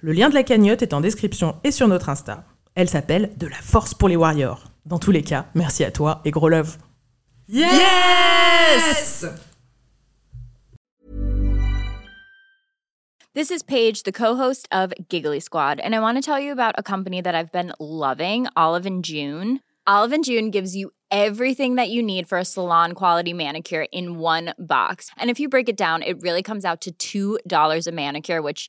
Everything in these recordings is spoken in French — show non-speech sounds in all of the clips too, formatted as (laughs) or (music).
Le lien de la cagnotte est en description et sur notre Insta. Elle s'appelle De la force pour les warriors. Dans tous les cas, merci à toi et gros love. Yes! This is Paige, the co-host of Giggly Squad, and I want to tell you about a company that I've been loving, Olive and June. Olive and June gives you everything that you need for a salon quality manicure in one box. And if you break it down, it really comes out to $2 a manicure, which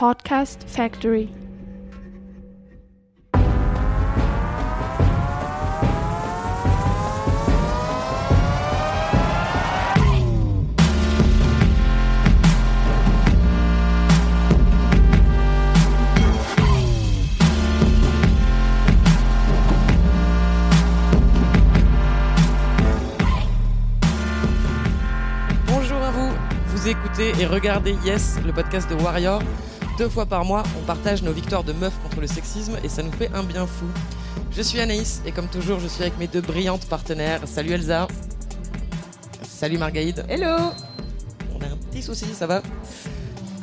Podcast Factory. Et regardez Yes, le podcast de Warrior. Deux fois par mois, on partage nos victoires de meufs contre le sexisme et ça nous fait un bien fou. Je suis Anaïs et comme toujours, je suis avec mes deux brillantes partenaires. Salut Elsa. Salut Margaïde. Hello! On a un petit souci, ça va?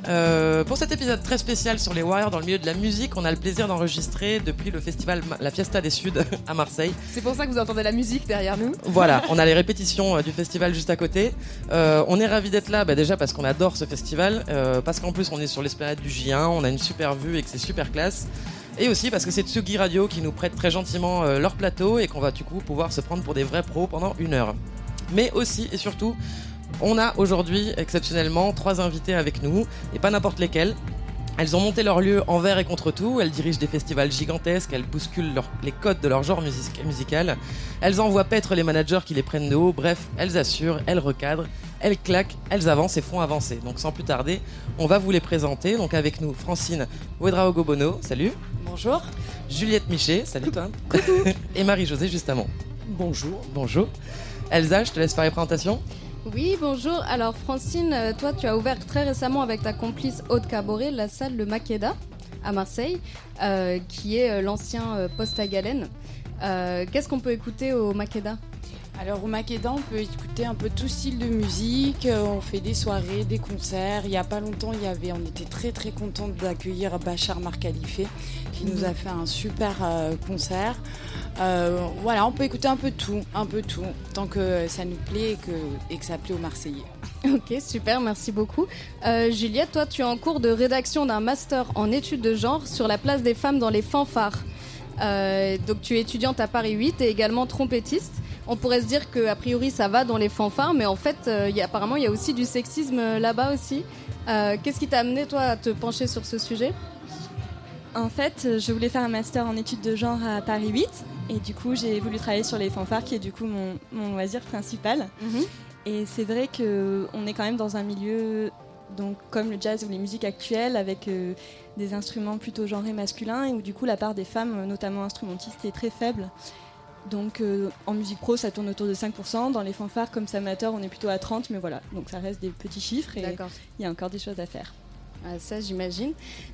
Euh, pour cet épisode très spécial sur les Warriors dans le milieu de la musique, on a le plaisir d'enregistrer depuis le festival La Fiesta des Suds (laughs) à Marseille. C'est pour ça que vous entendez la musique derrière nous. Voilà, (laughs) on a les répétitions euh, du festival juste à côté. Euh, on est ravis d'être là, bah, déjà parce qu'on adore ce festival, euh, parce qu'en plus on est sur l'esplanade du J1, on a une super vue et que c'est super classe. Et aussi parce que c'est Tsugi Radio qui nous prête très gentiment leur plateau et qu'on va du coup pouvoir se prendre pour des vrais pros pendant une heure. Mais aussi et surtout, on a aujourd'hui exceptionnellement trois invités avec nous, et pas n'importe lesquels. Elles ont monté leur lieu envers et contre tout, elles dirigent des festivals gigantesques, elles bousculent leur- les codes de leur genre music- musical, elles envoient paître les managers qui les prennent de haut, bref, elles assurent, elles recadrent, elles claquent, elles avancent et font avancer. Donc sans plus tarder, on va vous les présenter. Donc avec nous, Francine Ouedraogo-Bono, salut. Bonjour. Juliette Miché, salut toi. (laughs) et Marie-Josée justement. Bonjour. Bonjour. Elsa, je te laisse faire les présentations. Oui, bonjour. Alors Francine, euh, toi tu as ouvert très récemment avec ta complice Aude Caboret la salle Le Makeda à Marseille, euh, qui est euh, l'ancien poste à Galène. Qu'est-ce qu'on peut écouter au Makeda? Alors au Makeda, on peut écouter un peu tout style de musique. euh, On fait des soirées, des concerts. Il y a pas longtemps, il y avait, on était très très contente d'accueillir Bachar Markhalife qui nous a fait un super euh, concert. Euh, voilà, on peut écouter un peu tout, un peu tout, tant que ça nous plaît et que, ça plaît aux Marseillais. (laughs) Ok, super, merci beaucoup. Juliette, toi tu es en cours de rédaction d'un master en études de genre sur la place des femmes dans les fanfares. Donc tu es étudiante à Paris 8 et également trompettiste. On pourrait se dire que a priori ça va dans les fanfares, mais en fait, euh, il y a- apparemment il y a aussi du sexisme euh, là-bas aussi. Euh, Qu'est-ce qui t'a amené toi à te pencher sur ce sujet? En fait, euh, je voulais faire un master en études de genre à Paris 8 et du coup, j'ai voulu travailler sur les fanfares qui est du coup mon, mon loisir principal. Et c'est vrai que on est quand même dans un milieu donc comme le jazz ou les musiques actuelles avec euh, des instruments plutôt genrés masculins et où du coup la part des femmes, notamment instrumentistes, est très faible. Donc euh, en musique pro, ça tourne autour de 5%. Dans les fanfares, comme c'est amateur, on est plutôt à 30%. Mais voilà, donc ça reste des petits chiffres et il y a encore des choses à faire. Ah, ça, j'imagine.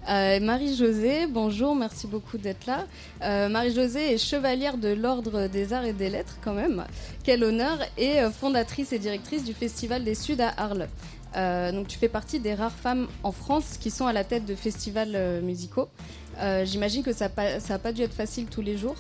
Euh, Marie-Josée, bonjour, merci beaucoup d'être là. Euh, Marie-Josée est chevalière de l'Ordre des Arts et des Lettres, quand même. Quel honneur Et fondatrice et directrice du Festival des Suds à Arles. Euh, donc, tu fais partie des rares femmes en France qui sont à la tête de festivals musicaux. J'imagine que ça n'a ça pas dû être facile tous les jours.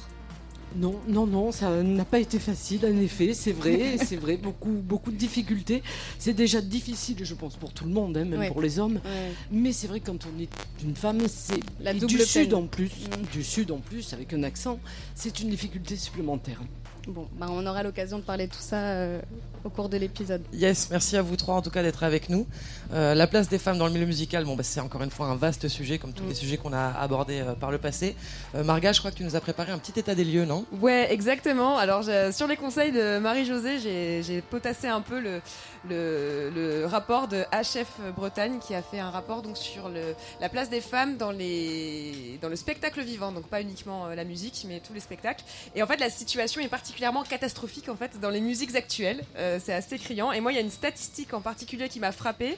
Non, non, non, ça n'a pas été facile, en effet, c'est vrai, (laughs) c'est vrai, beaucoup, beaucoup de difficultés. C'est déjà difficile, je pense, pour tout le monde, hein, même Ouais. pour les hommes. Ouais. Mais c'est vrai quand on est une femme, c'est du peine. sud en plus, Mm. du sud en plus, avec un accent, c'est une difficulté supplémentaire. Bon, bah, on aura l'occasion de parler de tout ça euh, au cours de l'épisode. Yes, merci à vous trois en tout cas d'être avec nous. Euh, la place des femmes dans le milieu musical, bon, bah, c'est encore une fois un vaste sujet comme tous Mm. les sujets qu'on a abordés euh, par le passé. Euh, Marga, je crois que tu nous as préparé un petit état des lieux, non? Ouais, exactement. Alors, je- sur les conseils de Marie-Josée, j'ai j'ai potassé un peu le, le, le rapport de HF Bretagne qui a fait un rapport donc sur le, la place des femmes dans, les, dans le spectacle vivant, donc pas uniquement euh, la musique, mais tous les spectacles. Et en fait, la situation est particulièrement catastrophique en fait dans les musiques actuelles. Euh, c'est assez criant. Et moi, il y a une statistique en particulier qui m'a frappée,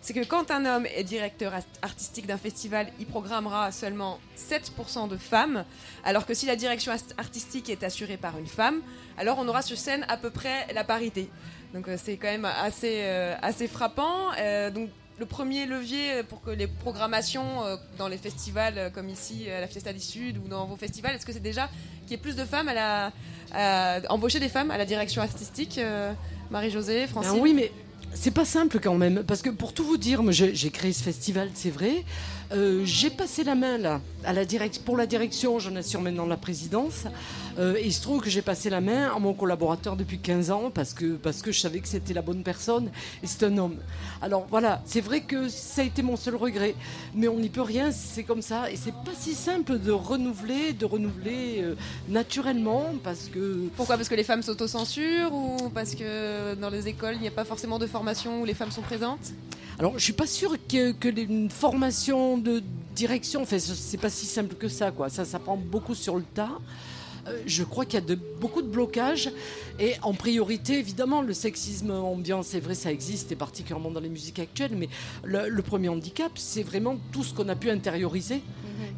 c'est que quand un homme est directeur artistique d'un festival, il programmera seulement 7% de femmes, alors que si la direction artistique est assurée par une femme, alors on aura sur scène à peu près la parité. Donc euh, c'est quand même assez, euh, assez frappant. Donc le premier levier pour que les programmations euh, dans les festivals euh, comme ici à la Fiesta du Sud ou dans vos festivals, est-ce que c'est déjà qu'il y ait plus de femmes à la à embaucher des femmes à la direction artistique euh, Marie-Josée, Francine? Ben oui, mais c'est pas simple quand même, parce que pour tout vous dire, j'ai créé ce festival, c'est vrai. Euh, j'ai passé la main là, à la direct, pour la direction, j'en assure maintenant la présidence. Euh, et il se trouve que j'ai passé la main à mon collaborateur depuis 15 ans parce que, parce que je savais que c'était la bonne personne et c'est un homme. Alors voilà, c'est vrai que ça a été mon seul regret, mais on n'y peut rien, c'est comme ça. Et c'est pas si simple de renouveler, de renouveler euh, naturellement parce que Pourquoi? Parce que les femmes s'autocensurent ou parce que dans les écoles il n'y a pas forcément de formation où les femmes sont présentes? Alors, je suis pas sûre que, que les- une formation de direction, enfin, ce- c'est pas si simple que ça, quoi. Ça, ça prend beaucoup sur le tas. Euh, Je crois qu'il y a de, beaucoup de blocages. Et en priorité, évidemment, le sexisme ambiant, c'est vrai, ça existe, et particulièrement dans les musiques actuelles. Mais le, le premier handicap, c'est vraiment tout ce qu'on a pu intérioriser.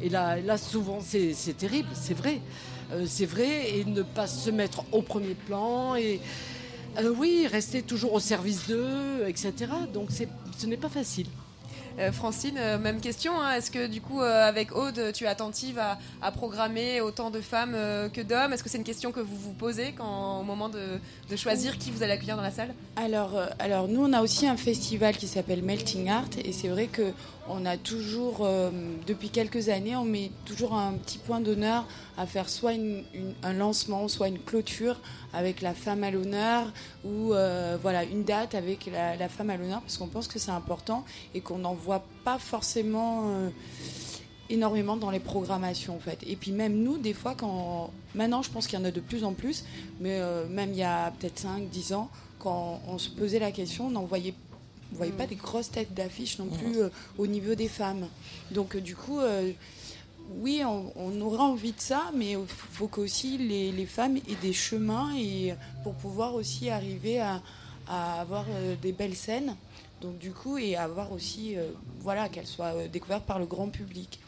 Et là, là souvent, c'est c'est terrible, c'est vrai. Euh, c'est vrai, et ne pas se mettre au premier plan. Et euh, oui, rester toujours au service d'eux, etc. Donc c'est- ce n'est pas facile. Euh, Francine, euh, même question. hein. Est-ce que du coup, euh, avec Aude, tu es attentive à, à programmer autant de femmes euh, que d'hommes? Est-ce que c'est une question que vous vous posez quand, au moment de, de choisir qui vous allez accueillir dans la salle? Alors, alors nous, on a aussi un festival qui s'appelle Melting Art et c'est vrai que on a toujours, euh, depuis quelques années, on met toujours un petit point d'honneur à faire soit un lancement, soit une clôture avec la femme à l'honneur ou euh, voilà une date avec la, femme à l'honneur parce qu'on pense que c'est important et qu'on n'en voit pas forcément. euh, énormément dans les programmations en fait. Et puis même nous, des fois, quand maintenant je pense qu'il y en a de plus en plus, mais même il y a peut-être 5, 10 ans, quand on se posait la question, on n'en voyait, on voyait pas des grosses têtes d'affiche non plus euh, au niveau des femmes. Donc euh, du coup, euh, oui, on, on aurait envie de ça, mais il faut qu'aussi les, les femmes aient des chemins et pour pouvoir aussi arriver à, à avoir des belles scènes. Donc du coup, et avoir aussi, voilà, qu'elles soient découvertes par le grand public.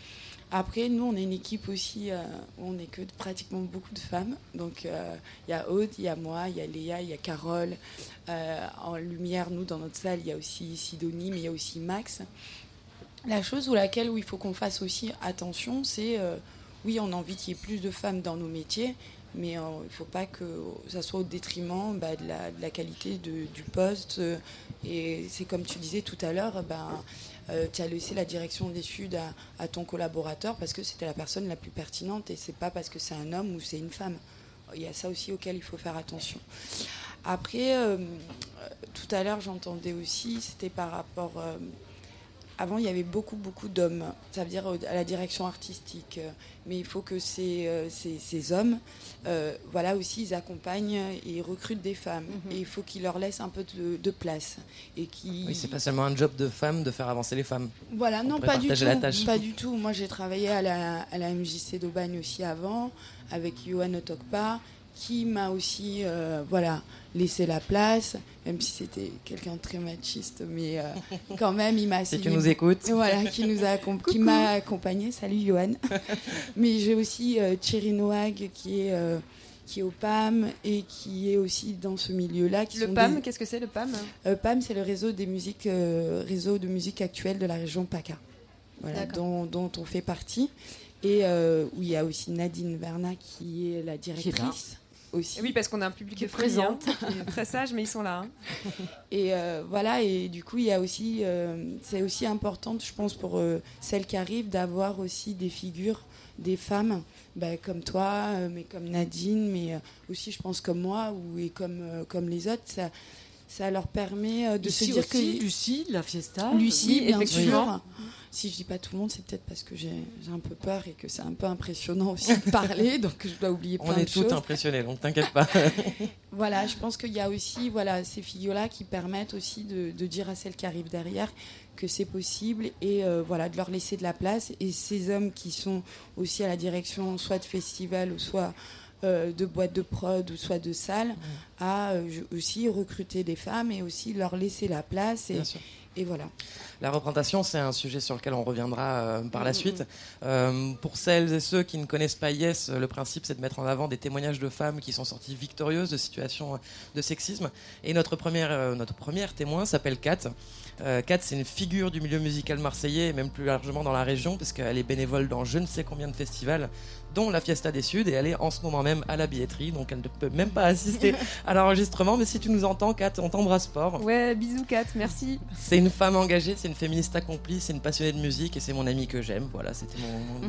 Après, nous, on est une équipe aussi, euh, où on n'est que pratiquement beaucoup de femmes. Donc, euh, il y a Aude, il y a moi, il y a Léa, il y a Carole. Euh, en lumière, nous, dans notre salle, il y a aussi Sidonie, mais il y a aussi Max. La chose où laquelle où il faut qu'on fasse aussi attention, c'est, euh, oui, on a envie qu'il y ait plus de femmes dans nos métiers, mais euh, il ne faut pas que ça soit au détriment bah, de, la, qualité du poste. et c'est comme tu disais tout à l'heure, ben, euh, tu as laissé la direction d'études à, à ton collaborateur parce que c'était la personne la plus pertinente et c'est pas parce que c'est un homme ou c'est une femme. Il y a ça aussi auquel il faut faire attention. Après, euh, tout à l'heure, j'entendais aussi, c'était par rapport. Avant, il y avait beaucoup, beaucoup d'hommes, ça veut dire euh, à la direction artistique. euh, Mais il faut que ces, euh, ces, ces hommes, euh, voilà aussi, ils accompagnent et ils recrutent des femmes. Et il faut qu'ils leur laissent un peu de, de place. Et qui Oui, c'est pas seulement un job de femme de faire avancer les femmes. voilà, On non, pas du tout. la tâche. Pas du tout. Moi, j'ai travaillé à la, à la MJC d'Aubagne aussi avant, avec Johan Otokpa, qui m'a aussi, euh, voilà, laissé la place, même si c'était quelqu'un de très machiste, mais euh, (laughs) quand même, il m'a Si tu nous écoutes. Voilà, qui nous a accom- qui m'a accompagné. Salut Johan. (laughs) Mais j'ai aussi euh, Thierry Noag qui est euh, qui est au PAM et qui est aussi dans ce milieu-là. qui Le sont PAM, des- qu'est-ce que c'est le PAM euh, PAM, c'est le réseau des musiques, réseau de musique actuelle de la région PACA, voilà, D'accord. dont, dont on fait partie. et où il y a aussi Nadine Verna qui est la directrice. Aussi. Oui, parce qu'on a un public qui présente, hein, très sage, mais ils sont là. Hein. (laughs) Et voilà, et du coup, il y a aussi, c'est aussi important, je pense, pour celles qui arrivent, d'avoir aussi des figures des femmes bah, comme toi, euh, mais comme Nadine, mais euh, aussi, je pense, comme moi ou, et comme, euh, comme les autres. Ça, ça leur permet de se dire que. Lucie, la fiesta. Lucie, bien sûr. Si je dis pas tout le monde, c'est peut-être parce que j'ai un peu peur et que c'est un peu impressionnant aussi de parler, (laughs) donc je dois oublier plein de choses. On est toutes impressionnées, donc t'inquiète pas. (laughs) voilà, je pense qu'il y a aussi voilà, ces figures-là qui permettent aussi de, de, dire à celles qui arrivent derrière que c'est possible et euh, voilà de leur laisser de la place. Et ces hommes qui sont aussi à la direction soit de festivals ou soit euh, de boîtes de prod ou soit de salles, à euh, aussi recruter des femmes et aussi leur laisser la place. Et, et voilà. La représentation, c'est un sujet sur lequel on reviendra par la mm, suite. Mm. pour celles et ceux qui ne connaissent pas Yes, le principe, c'est de mettre en avant des témoignages de femmes qui sont sorties victorieuses de situations de sexisme. Et notre première, notre première témoin s'appelle Kat. Euh, Kat, c'est une figure du milieu musical marseillais et même plus largement dans la région, parce qu'elle est bénévole dans je ne sais combien de festivals, dont la Fiesta des Suds, et elle est en ce moment même à la billetterie, donc elle ne peut même pas assister (laughs) à l'enregistrement. Mais si tu nous entends, Kat, on t'embrasse fort. Ouais, bisous, Kat, merci. C'est une femme engagée, c'est une féministe accomplie, c'est une passionnée de musique, et c'est mon amie que j'aime. Voilà, c'était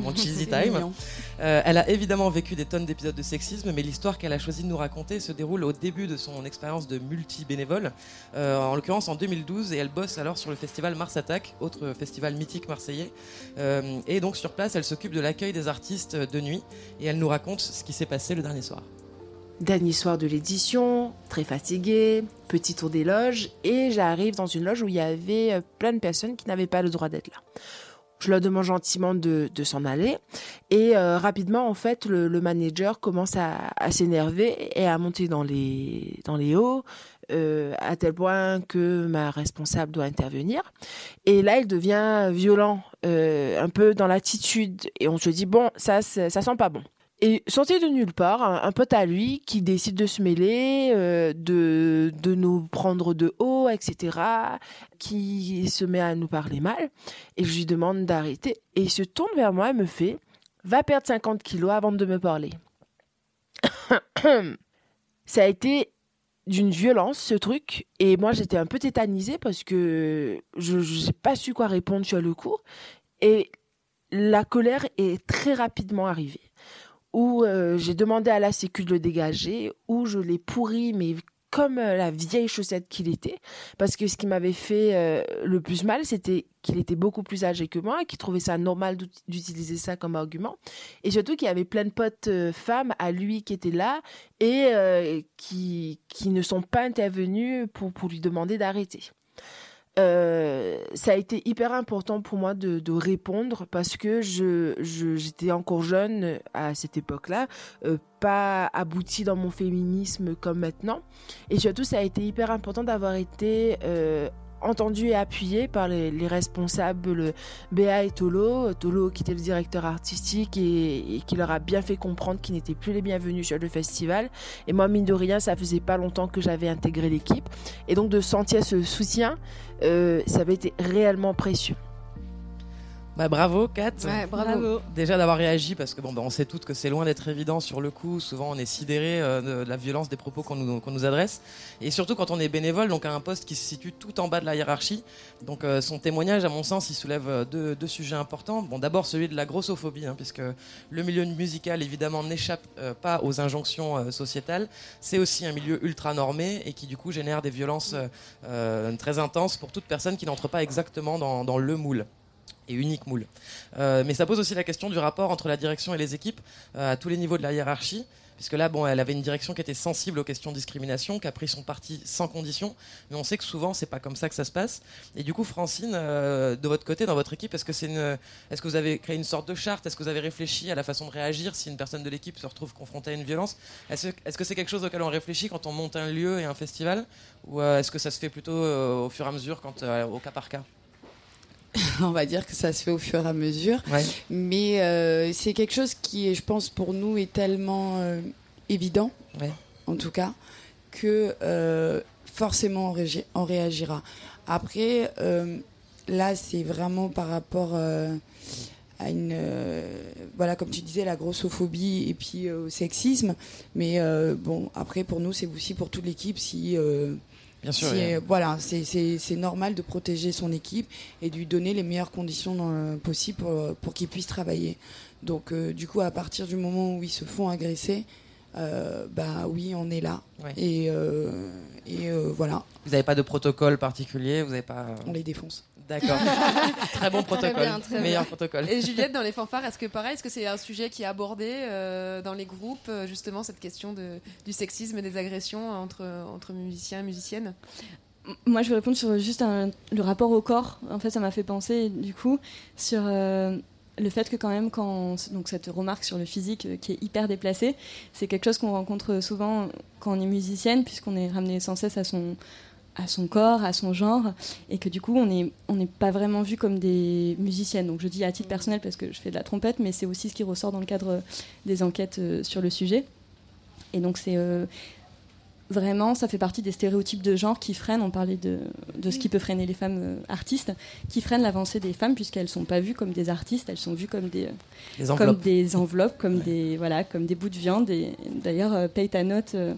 mon, cheesy (laughs) time. Euh, elle a évidemment vécu des tonnes d'épisodes de sexisme, mais l'histoire qu'elle a choisi de nous raconter se déroule au début de son expérience de multi-bénévole, euh, en l'occurrence en 2012, et elle bosse alors sur le festival Mars Attack, autre festival mythique marseillais. Euh, et donc sur place, elle s'occupe de l'accueil des artistes de nuit et elle nous raconte ce qui s'est passé le dernier soir. Dernier soir de l'édition, très fatiguée, petit tour des loges, et j'arrive dans une loge où il y avait euh, plein de personnes qui n'avaient pas le droit d'être là. Je leur demande gentiment de, s'en aller. Et euh, rapidement, en fait, le, manager commence à, s'énerver et à monter dans les hauts, euh, à tel point que ma responsable doit intervenir. Et là, il devient violent, euh, un peu dans l'attitude. Et on se dit, bon, ça, ça, sent pas bon. Et sorti de nulle part, un, pote à lui qui décide de se mêler, euh, de, de nous prendre de haut, etc., qui se met à nous parler mal. Et je lui demande d'arrêter. Et il se tourne vers moi et me fait, va perdre 50 kilos avant de me parler. (coughs) ça a été d'une violence ce truc. Et moi j'étais un peu tétanisée parce que je n'ai pas su quoi répondre sur le coup. Et la colère est très rapidement arrivée. Où euh, j'ai demandé à la sécu de le dégager. Où je l'ai pourri mais comme euh, la vieille chaussette qu'il était. Parce que ce qui m'avait fait euh, le plus mal, c'était qu'il était beaucoup plus âgé que moi qu'il trouvait ça normal d'utiliser ça comme argument. Et surtout qu'il y avait plein de potes euh, femmes à lui qui étaient là et qui, qui ne sont pas intervenus pour, pour lui demander d'arrêter. Euh, ça a été hyper important pour moi de, répondre parce que j'étais encore jeune à cette époque-là, euh, pas aboutie dans mon féminisme comme maintenant. Et surtout, ça a été hyper important d'avoir été euh, entendu et appuyé par les, responsables Béa et Tolo. Tolo qui était le directeur artistique et, qui leur a bien fait comprendre qu'ils n'étaient plus les bienvenus sur le festival. Et moi, mine de rien, ça faisait pas longtemps que j'avais intégré l'équipe. Et donc de sentir ce soutien, euh, ça avait été réellement précieux. Bah, bravo Kat. bravo. Déjà d'avoir réagi parce que bon bah, on sait toutes que c'est loin d'être évident sur le coup. Souvent on est sidéré euh, de la violence des propos qu'on nous, nous adresse et surtout quand on est bénévole donc à un poste qui se situe tout en bas de la hiérarchie. Donc euh, son témoignage à mon sens il soulève euh, deux, deux sujets importants. Bon d'abord celui de la grossophobie hein, puisque le milieu musical évidemment n'échappe pas aux injonctions sociétales. C'est aussi un milieu ultra normé et qui du coup génère des violences très intenses pour toute personne qui n'entre pas exactement dans, dans le moule et unique moule. Euh, mais ça pose aussi la question du rapport entre la direction et les équipes euh, à tous les niveaux de la hiérarchie. Puisque là, bon, elle avait une direction qui était sensible aux questions de discrimination, qui a pris son parti sans condition. Mais on sait que souvent, c'est pas comme ça que ça se passe. Et du coup, Francine, euh, de votre côté, dans votre équipe, est-ce que c'est une, est-ce que vous avez créé une sorte de charte? Est-ce que vous avez réfléchi à la façon de réagir si une personne de l'équipe se retrouve confrontée à une violence? Est-ce, est-ce que c'est quelque chose auquel on réfléchit quand on monte un lieu et un festival, ou est-ce que ça se fait plutôt au fur et à mesure, quand, au cas par cas? (laughs) on va dire que ça se fait au fur et à mesure. Mais euh, c'est quelque chose qui, je pense, pour nous est tellement euh, évident, en tout cas, que euh, forcément on, réagira. Après, là, c'est vraiment par rapport à une, voilà, comme tu disais, la grossophobie et puis au sexisme. Mais bon, après, pour nous, c'est aussi pour toute l'équipe si. Bien sûr, a- euh, voilà, c'est- c'est c'est normal de protéger son équipe et de lui donner les meilleures conditions euh, possibles pour, pour qu'il puisse travailler. Donc, euh, du coup, à partir du moment où ils se font agresser, euh, bah oui, on est là. Ouais. Et, euh, et euh, voilà, Vous n'avez pas de protocole particulier Vous n'avez pas. on les défonce. D'accord. (laughs) très bon protocole. bien, très Meilleur bien. protocole. Et Juliette, dans les fanfares, est-ce que pareil, est-ce que c'est un sujet qui est abordé euh, dans les groupes, euh, justement, cette question de, du sexisme et des agressions entre, entre musiciens et musiciennes? Moi, je vais répondre sur juste un- le rapport au corps. En fait, ça m'a fait penser, du coup, sur euh, le fait que quand même, quand donc cette remarque sur le physique euh, qui est hyper déplacée, c'est quelque chose qu'on rencontre souvent quand on est musicienne, puisqu'on est ramené sans cesse à son à son corps, à son genre, et que du coup on n'est on pas vraiment vu comme des musiciennes. Donc je dis à titre personnel parce que je fais de la trompette, mais c'est aussi ce qui ressort dans le cadre des enquêtes euh, sur le sujet. Et donc c'est euh, vraiment, ça fait partie des stéréotypes de genre qui freinent, on parlait de, de ce qui peut freiner les femmes euh, artistes, qui freinent l'avancée des femmes puisqu'elles ne sont pas vues comme des artistes, elles sont vues comme des, Des comme enveloppes. des enveloppes, comme, des, voilà, comme des bouts de viande. Et d'ailleurs, euh, Paye ta note euh,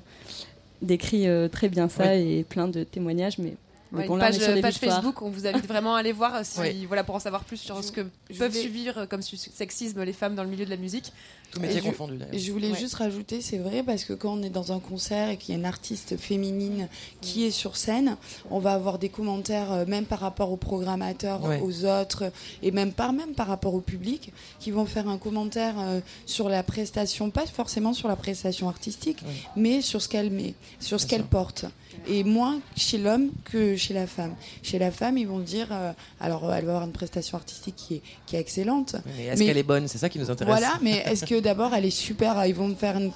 décrit euh, très bien ça et plein de témoignages, mais Ouais, on page, mis sur les page victoires. Facebook, on vous invite vraiment à aller voir euh, si, Oui. voilà, pour en savoir plus sur ce que peuvent vais- subir euh, comme sexisme les femmes dans le milieu de la musique. Tout métier je- confondu d'ailleurs. Je voulais Ouais. juste rajouter, c'est vrai, parce que quand on est dans un concert et qu'il y a une artiste féminine qui est sur scène, on va avoir des commentaires, euh, même par rapport aux programmateurs, Ouais. aux autres, et même par, même par rapport au public, qui vont faire un commentaire euh, sur la prestation, pas forcément sur la prestation artistique, mais sur ce qu'elle met, sur ce qu'elle porte. Et moins chez l'homme que chez la femme. Chez la femme, ils vont dire, euh, alors euh, elle va avoir une prestation artistique qui est, qui est excellente, Mais est-ce qu'elle est bonne? C'est ça qui nous intéresse. voilà, mais est-ce que d'abord elle est super Ils vont me faire une,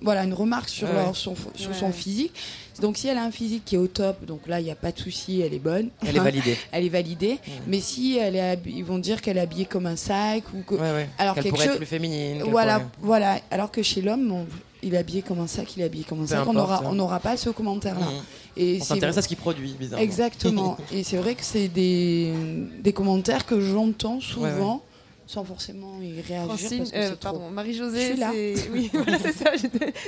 voilà, une remarque sur, Ouais. leur, son, sur Ouais. son physique. Donc si elle a un physique qui est au top, donc là il n'y a pas de souci, elle est bonne. Elle est validée. (laughs) Elle est validée. Mais si elle est, ils vont dire qu'elle est habillée comme un sac ou que, Ouais, ouais. alors Qu'elle quelque pourrait être plus féminine. voilà, pourrait- voilà. Alors que chez l'homme, on- il est habillé comme un sac, il est habillé comme un Peu sac. On n'aura, hein. pas ce commentaire-là. Mhm. Et On c'est- s'intéresse à ce qu'il produit, bizarrement. Exactement. (laughs) Et c'est vrai que c'est des, des commentaires que j'entends souvent Ouais, sans forcément y réagir. Francine, parce que euh, pardon, Marie-Josée, oui, (laughs) voilà, c'est ça.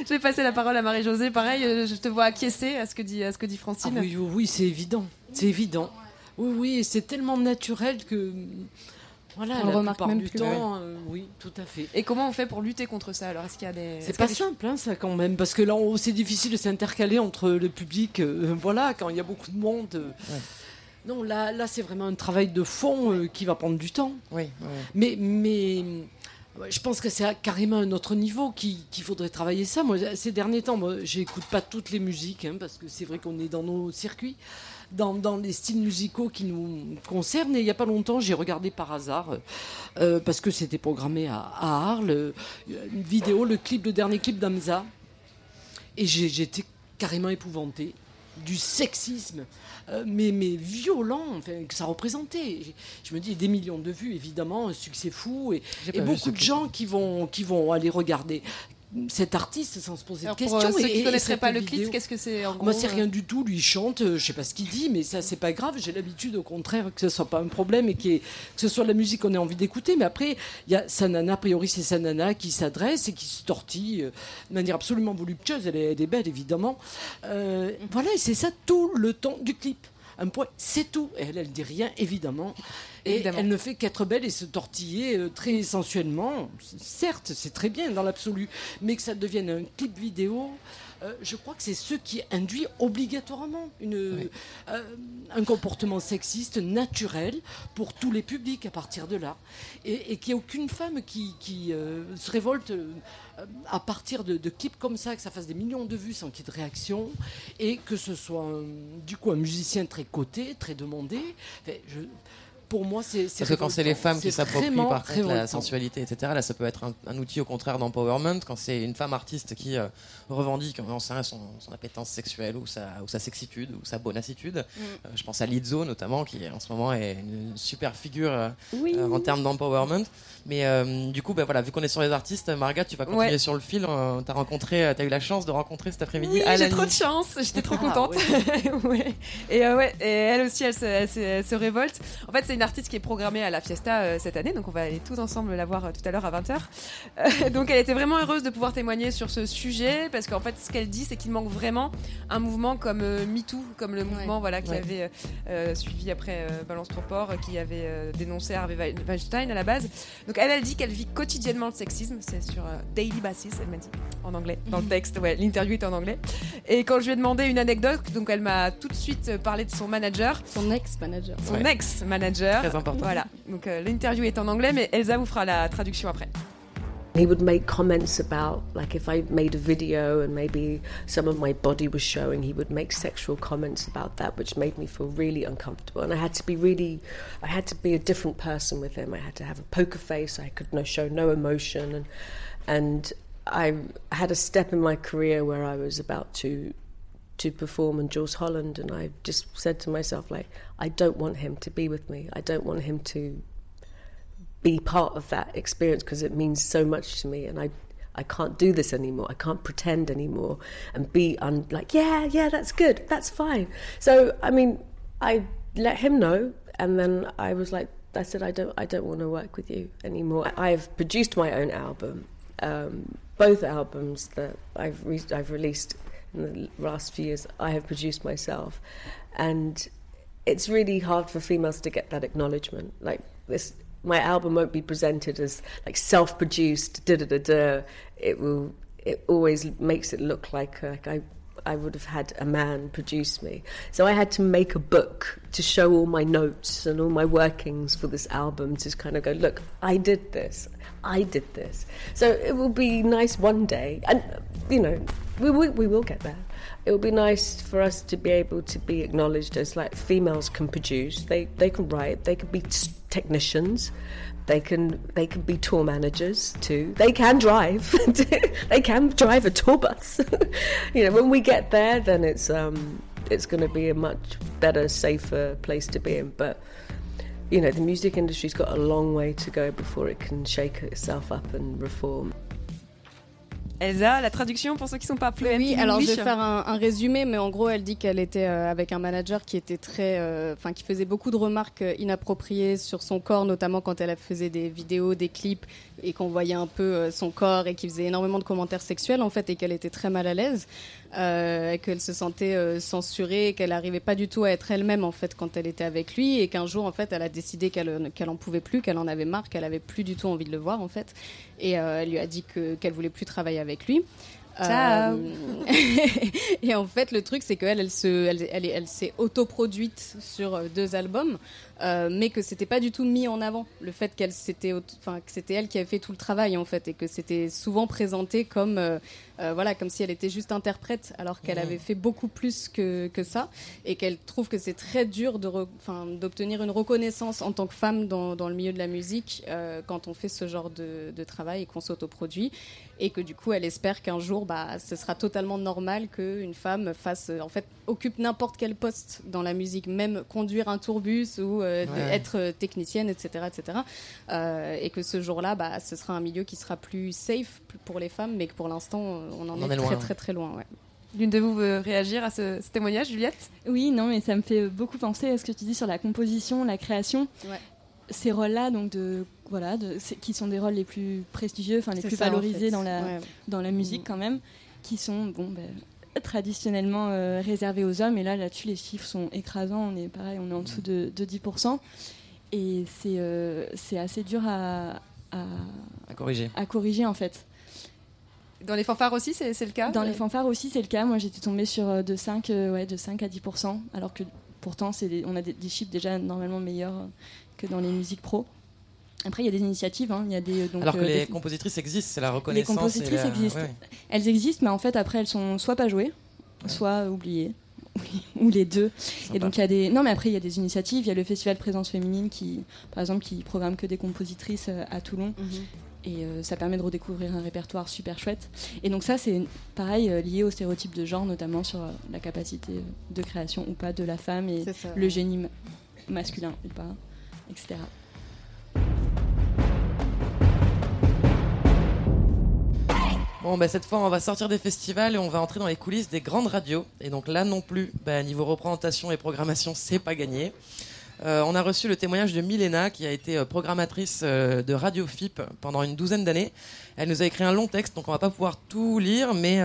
vais passer la parole à Marie-Josée. Pareil, euh, je te vois acquiescer à ce que dit, à ce que dit Ah Francine. oui, oui, oui, c'est évident. C'est évident. Oui, oui, c'est tellement naturel que. Voilà, On le la remarque plupart même du plus. temps, euh, oui, tout à fait. Et comment on fait pour lutter contre ça Alors, est-ce qu'il y a des. C'est pas des- simple, hein, ça, quand même, parce que là, on- c'est difficile de s'intercaler entre le public, euh, (laughs) voilà, quand il y a beaucoup de monde. euh. Non, là, là c'est vraiment un travail de fond euh, qui va prendre du temps. Oui. Mais, mais ouais, je pense que c'est à carrément un autre niveau qui- qu'il faudrait travailler ça. Moi, ces derniers temps, moi, j'écoute pas toutes les musiques, hein, parce que c'est vrai qu'on est dans nos circuits, dans, dans les styles musicaux qui nous concernent. Et il y a pas longtemps, j'ai regardé par hasard, euh, euh, parce que c'était programmé à, à Arles, euh, une vidéo, le clip, le dernier clip d'Amza. Et j'étais carrément épouvantée du sexisme, euh, mais, mais violent, enfin, que ça représentait. Je me dis, des millions de vues, évidemment, un succès fou, et, et beaucoup de gens qui vont, qui vont aller regarder cet artiste sans se poser Alors, de pour questions. euh, ceux qui et connaîtraient pas le clip, qu'est-ce que c'est en gros moi, c'est euh, rien du tout. Lui, il chante. euh, je sais pas ce qu'il dit, mais ça, c'est pas grave. J'ai l'habitude, au contraire, que ce soit pas un problème et ait- que ce soit la musique qu'on ait envie d'écouter. Mais après, il y a Sanana. A priori, c'est Sanana qui s'adresse et qui se tortille euh, de manière absolument voluptueuse. Elle est, elle est belle, évidemment. Euh, voilà, et c'est ça tout le temps du clip. Un point, c'est tout. Et elle, elle dit rien, évidemment. Et Évidemment. elle ne fait qu'être belle et se tortiller euh, très sensuellement. Certes, c'est très bien dans l'absolu, mais que ça devienne un clip vidéo, euh, je crois que c'est ce qui induit obligatoirement une, euh, un comportement sexiste naturel pour tous les publics à partir de là. Et, et qu'il n'y ait aucune femme qui, qui, euh, se révolte à partir de, de clips comme ça, que ça fasse des millions de vues sans qu'il y ait de réaction, et que ce soit un- du coup un musicien très coté, très demandé. Enfin, je- pour moi, c'est Parce que quand c'est les femmes qui s'approprient par contre la sensualité, etc., là ça peut être un, un outil au contraire d'empowerment. Quand c'est une femme artiste qui euh, revendique j'en sais rien, son, son appétence sexuelle ou sa, ou sa sexitude ou sa bonassitude. Mm. Euh, je pense à Lizzo notamment, qui en ce moment est une super figure euh, Oui. euh, en termes d'empowerment. Mais euh, du coup, bah, voilà, vu qu'on est sur les artistes, Marga, tu vas continuer Ouais. sur le fil. Euh, t'as rencontré, euh, t'as eu la chance de rencontrer cet après-midi Oui, j'ai trop de chance, j'étais trop Ah, contente. ouais. (laughs) Ouais. Et, euh, ouais, et elle aussi, elle se, elle se- elle se révolte. En fait, c'est une artiste qui est programmée à la Fiesta euh, cette année, donc on va aller tous ensemble la voir euh, tout à l'heure à 20h. Euh, donc elle était vraiment heureuse de pouvoir témoigner sur ce sujet, parce qu'en fait, ce qu'elle dit, c'est qu'il manque vraiment un mouvement comme MeToo, comme le mouvement voilà, qui Ouais. avait suivi après Balance ton port, qui avait dénoncé Harvey Wein- Weinstein à la base. Donc elle, elle dit qu'elle vit quotidiennement le sexisme, c'est sur daily basis, elle m'a dit, en anglais, dans le (laughs) texte, ouais, l'interview est en anglais. Et quand je lui ai demandé une anecdote, donc elle m'a tout de suite parlé de son manager. Son ex-manager. Son Ouais. ex-manager. Très important. Voilà, donc euh, l'interview est en anglais, mais Elsa vous fera la traduction après. He would make comments about, like, if I made a video and maybe some of my body was showing, he would make sexual comments about that, which made me feel really uncomfortable. And I had to be really, I had to be a different person with him. I had to have a poker face. I could no, show no emotion, and and I had a step in my career where I was about to to perform and Jules Holland, and I just said to myself, like, I don't want him to be with me. I don't want him to be part of that experience because it means so much to me and I I can't do this anymore. I can't pretend anymore and be un- like, yeah, yeah, that's good. That's fine. So, I mean, I let him know and then I was like I said I don't I don't want to work with you anymore. I've produced my own album. Um, both albums that I've re- I've released in the last few years I have produced myself and it's really hard for females to get that acknowledgement. Like this, my album won't be presented as like self-produced. Da da da da. It will. It always makes it look like like I. I would have had a man produce me. So I had to make a book to show all my notes and all my workings for this album to kind of go, look, I did this. I did this. So it will be nice one day. And, you know, we will, we will get there. It would be nice for us to be able to be acknowledged as like females can produce. They they can write. They can be technicians. They can they can be tour managers too. They can drive. (laughs) they can drive a tour bus. (laughs) you know, when we get there, then it's um it's going to be a much better, safer place to be in. But you know, the music industry's got a long way to go before it can shake itself up and reform. Elsa, la traduction pour ceux qui sont pas fluents Oui, alors je vais faire un, un résumé, mais en gros, elle dit qu'elle était euh, avec un manager qui était très, euh, enfin, qui faisait beaucoup de remarques euh, inappropriées sur son corps, notamment quand elle faisait des vidéos, des clips, et qu'on voyait un peu son corps, et qui faisait énormément de commentaires sexuels en fait, et qu'elle était très mal à l'aise, et qu'elle se sentait censurée, qu'elle n'arrivait pas du tout à être elle-même en fait quand elle était avec lui, et qu'un jour en fait, elle a décidé qu'elle qu'elle en pouvait plus, qu'elle en avait marre, qu'elle avait plus du tout envie de le voir en fait, et elle lui a dit que qu'elle voulait plus travailler avec lui. Ciao. Euh, (laughs) et en fait, le truc, c'est qu'elle, elle elle, elle s'est autoproduite sur euh, deux albums, euh, mais que c'était pas du tout mis en avant. Le fait qu'elle s'était, auto- enfin, que c'était elle qui avait fait tout le travail en fait, et que c'était souvent présenté comme, euh, euh, voilà, comme si elle était juste interprète, alors qu'elle Mhm. avait fait beaucoup plus que, que ça, et qu'elle trouve que c'est très dur de, d'obtenir une reconnaissance en tant que femme dans, dans le milieu de la musique quand on fait ce genre de, de travail et qu'on s'autoproduit et que du coup elle espère qu'un jour bah, ce sera totalement normal qu'une femme fasse en fait occupe n'importe quel poste dans la musique même conduire un tourbus ou euh, Ouais. être euh, technicienne etc etc Euh, et que ce jour-là bah, ce sera un milieu qui sera plus safe pour les femmes mais que pour l'instant on en On est, est très loin. très très loin ouais. L'une de vous veut réagir à ce, ce témoignage, Juliette? Oui, non, mais ça me fait beaucoup penser à ce que tu dis sur la composition, la création. Ouais. Ces rôles-là, donc de voilà, de, qui sont des rôles les plus prestigieux, enfin les plus ça, en valorisés fait. dans la Ouais. dans la musique quand même, qui sont bon ben, traditionnellement euh, réservés aux hommes. Et là, là-dessus, les chiffres sont écrasants. On est pareil, on est en dessous de, de 10%. Et c'est euh, c'est assez dur à, à, À corriger. à corriger en fait. Dans les fanfares aussi, c'est c'est le cas? Dans les fanfares aussi, c'est le cas. Moi, j'étais tombée sur euh, de 5, euh, ouais, de 5 à 10%, alors que pourtant, des- on a des, des chiffres déjà normalement meilleurs que dans les musiques pro. Après, il y a des initiatives. hein. Il y a des, donc, Alors que euh, les des- compositrices existent, c'est la les reconnaissance. et compositrices la- existent. ouais. Elles existent, mais en fait, après, elles sont soit pas jouées, soit oubliées. (laughs) ou les deux. Et donc il y a des non mais après il y a des initiatives, il y a le festival Présence féminine qui par exemple qui programme que des compositrices euh, à Toulon et euh, ça permet de redécouvrir un répertoire super chouette. Et donc ça c'est pareil euh, lié aux stéréotypes de genre notamment sur euh, la capacité de création ou pas de la femme et ça, le ouais. génie ma- masculin ou pas, etc. Bon, bah, cette fois, on va sortir des festivals et on va entrer dans les coulisses des grandes radios. Et donc là non plus, bah, niveau représentation et programmation, c'est pas gagné. Euh, on a reçu le témoignage de Milena, qui a été euh, programmatrice euh, de Radio FIP pendant une douzaine d'années. Elle nous a écrit un long texte, donc on va pas pouvoir tout lire, mais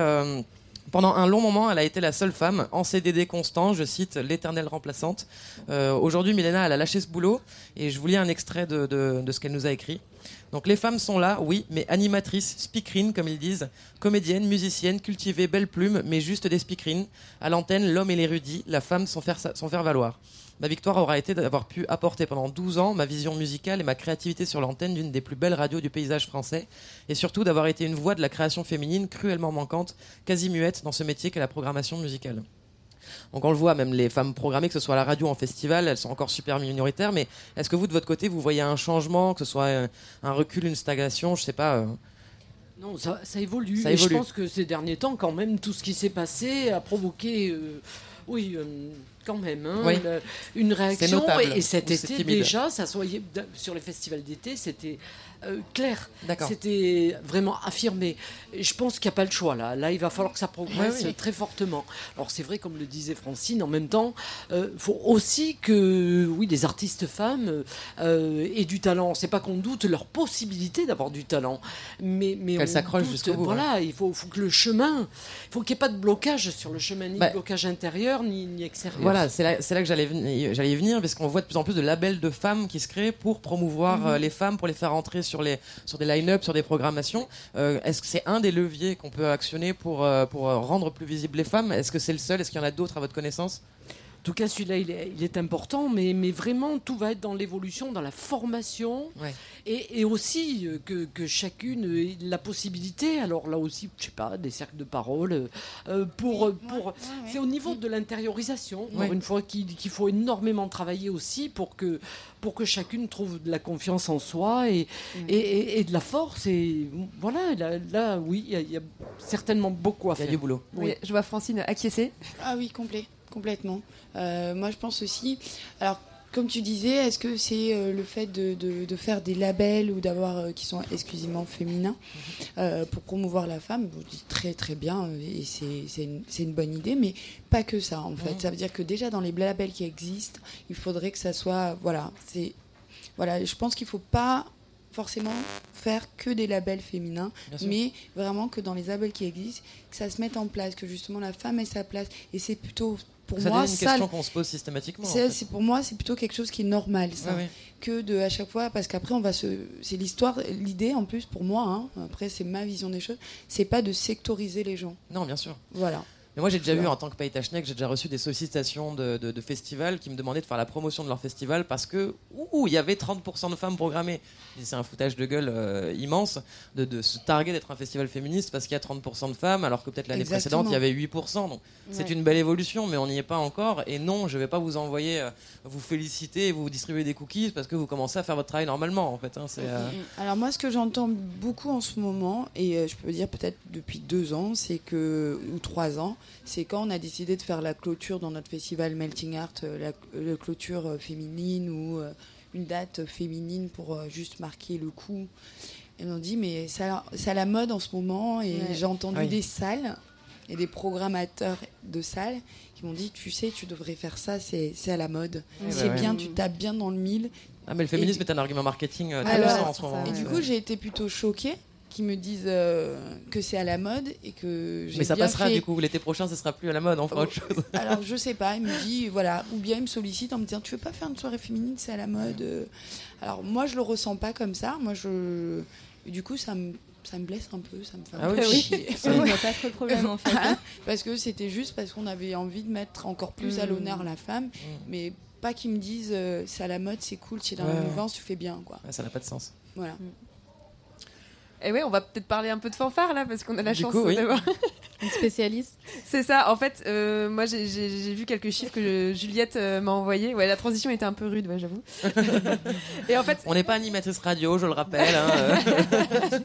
pendant un long moment, elle a été la seule femme en CDD constant, je cite, l'éternelle remplaçante. Euh, Aujourd'hui, Milena, elle a lâché ce boulot, et je vous lis un extrait de, de- ce qu'elle nous a écrit. Donc les femmes sont là, oui, mais animatrices, speakerines comme ils disent, comédiennes, musiciennes, cultivées, belles plumes, mais juste des speakerines. À l'antenne, l'homme et l'érudit, la femme sans faire, sans faire valoir. Ma victoire aura été d'avoir pu apporter pendant 12 ans ma vision musicale et ma créativité sur l'antenne d'une des plus belles radios du paysage français, et surtout d'avoir été une voix de la création féminine cruellement manquante, quasi muette dans ce métier qu'est la programmation musicale. Donc on le voit, même les femmes programmées, que ce soit à la radio ou en festival, elles sont encore super minoritaires. Mais est-ce que vous, de votre côté, vous voyez un changement, que ce soit euh, un recul, une stagnation, je sais pas. euh, Non, ça, ça évolue. Ça et évolue. je pense que ces derniers temps, quand même, tout ce qui s'est passé a provoqué, euh, oui, euh, quand même, hein, Oui. une, une réaction. Et, et cet été, déjà, ça sur les festivals d'été, c'était euh, clair. C'était vraiment affirmé. Je pense qu'il n'y a pas le choix là. Là, il va falloir que ça progresse oui. très fortement. Alors c'est vrai, comme le disait Francine, en même temps, il faut aussi que, oui, des artistes femmes euh, aient du talent. C'est pas qu'on doute leur possibilité d'avoir du talent, mais mais Qu'elles s'accrochent jusqu'au bout, Voilà, il faut, faut que le chemin, il faut qu'il n'y ait pas de blocage sur le chemin, ni Bah, de blocage intérieur ni, ni extérieur. Voilà, c'est là, que j'allais venir, j'allais y venir, parce qu'on voit de plus en plus de labels de femmes qui se créent pour promouvoir Mhm. euh, les femmes, pour les faire entrer sur, les, sur des line-up, sur des programmations. Euh, Est-ce que c'est un des leviers qu'on peut actionner pour, euh, pour euh, rendre plus visibles les femmes? Est-ce que c'est le seul? Est-ce qu'il y en a d'autres à votre connaissance? En tout cas, celui-là, il est, il est important, mais, mais vraiment, tout va être dans l'évolution, dans la formation, Ouais. et, et aussi euh, que, que chacune ait la possibilité, alors là aussi, je sais pas, des cercles de parole, euh, euh, pour... pour C'est au niveau de l'intériorisation, une fois, qu'il faut énormément travailler aussi pour que, pour que chacune trouve de la confiance en soi et, et, et- et de la force. Et voilà, là, là, oui, il y a- il y, a certainement beaucoup à Il y a faire. du boulot. Oui, je vois Francine acquiescer. Ah oui, complet, complètement. Euh, moi, je pense aussi. Alors, comme tu disais, est-ce que c'est euh, le fait de, de- de faire des labels ou d'avoir euh, qui sont exclusivement féminins euh, pour promouvoir la femme? Vous dis très très bien et c'est une, une bonne idée, mais pas que ça en fait. Ça veut dire que déjà dans les labels qui existent, il faudrait que ça soit voilà, c'est voilà. Je pense qu'il faut pas forcément faire que des labels féminins, mais vraiment que dans les labels qui existent, que ça se mette en place, que justement la femme ait sa place. Et c'est plutôt pour Ça moi une ça. question qu'on se pose systématiquement. en C'est fait. pour moi c'est plutôt quelque chose qui est normal ça Ouais, ouais. que de à chaque fois parce qu'après on va se c'est l'histoire l'idée en plus pour moi hein, après c'est ma vision des choses c'est pas de sectoriser les gens Non, bien sûr. voilà Mais moi, j'ai déjà vu en tant que Paye Tachnek, j'ai déjà reçu des sollicitations de, de- de festivals qui me demandaient de faire la promotion de leur festival parce que ouh, il y avait 30% de femmes programmées. C'est un foutage de gueule euh, immense de, de se targuer d'être un festival féministe parce qu'il y a 30% de femmes alors que peut-être l'année précédente il y avait 8%. Donc c'est une belle évolution, mais on n'y est pas encore. Et non, je vais pas vous envoyer euh, vous féliciter et vous distribuer des cookies parce que vous commencez à faire votre travail normalement en fait. hein. Euh, alors moi ce que j'entends beaucoup en ce moment et je peux dire peut-être depuis deux ans c'est que ou trois ans c'est quand on a décidé de faire la clôture dans notre festival Melting Art euh, la, la clôture euh, féminine ou euh, une date féminine pour euh, juste marquer le coup et on dit mais ça c'est à la mode en ce moment et Ouais. j'ai entendu Oui. des salles et des programmateurs de salles qui m'ont dit tu sais tu devrais faire ça c'est c'est à la mode Ouais, c'est bah ouais. bien tu tapes bien dans le mille Ah, mais le féminisme Et- est un argument marketing euh, très Alors, en ce moment. et du c'est- coup, j'ai été plutôt choquée qu'ils me disent euh, que c'est à la mode et que j'ai mais ça bien passera fait. du coup l'été prochain, ce sera plus à la mode, on fera Oh. autre chose. (laughs) Alors, je sais pas, il me dit, voilà, ou bien il me sollicite en me disant, tu veux pas faire une soirée féminine, c'est à la mode. euh. Alors, moi, je le ressens pas comme ça. Moi, je. et du coup, ça me. Ça me blesse un peu, ça me fait un Ah peu oui, chier. (laughs) Ça voit pas trop le problème en fait. (laughs) Parce que c'était juste parce qu'on avait envie de mettre encore plus à Mm. l'honneur la femme, mais pas qu'ils me disent euh, c'est à la mode, c'est cool, tu es dans Ouais, la ouais. mouvance, tu fais bien, quoi. Ouais, ça n'a pas de sens. Voilà. Et ouais, on va peut-être parler un peu de fanfare là, parce qu'on a la Du chance oui. d'avoir. (laughs) Une spécialiste. C'est ça, en fait, euh, moi j'ai- vu quelques chiffres que Juliette euh, m'a envoyés. Ouais, la transition était un peu rude, ouais, j'avoue. (laughs) Et en fait, On n'est pas animatrice radio, je le rappelle. hein, (laughs) euh.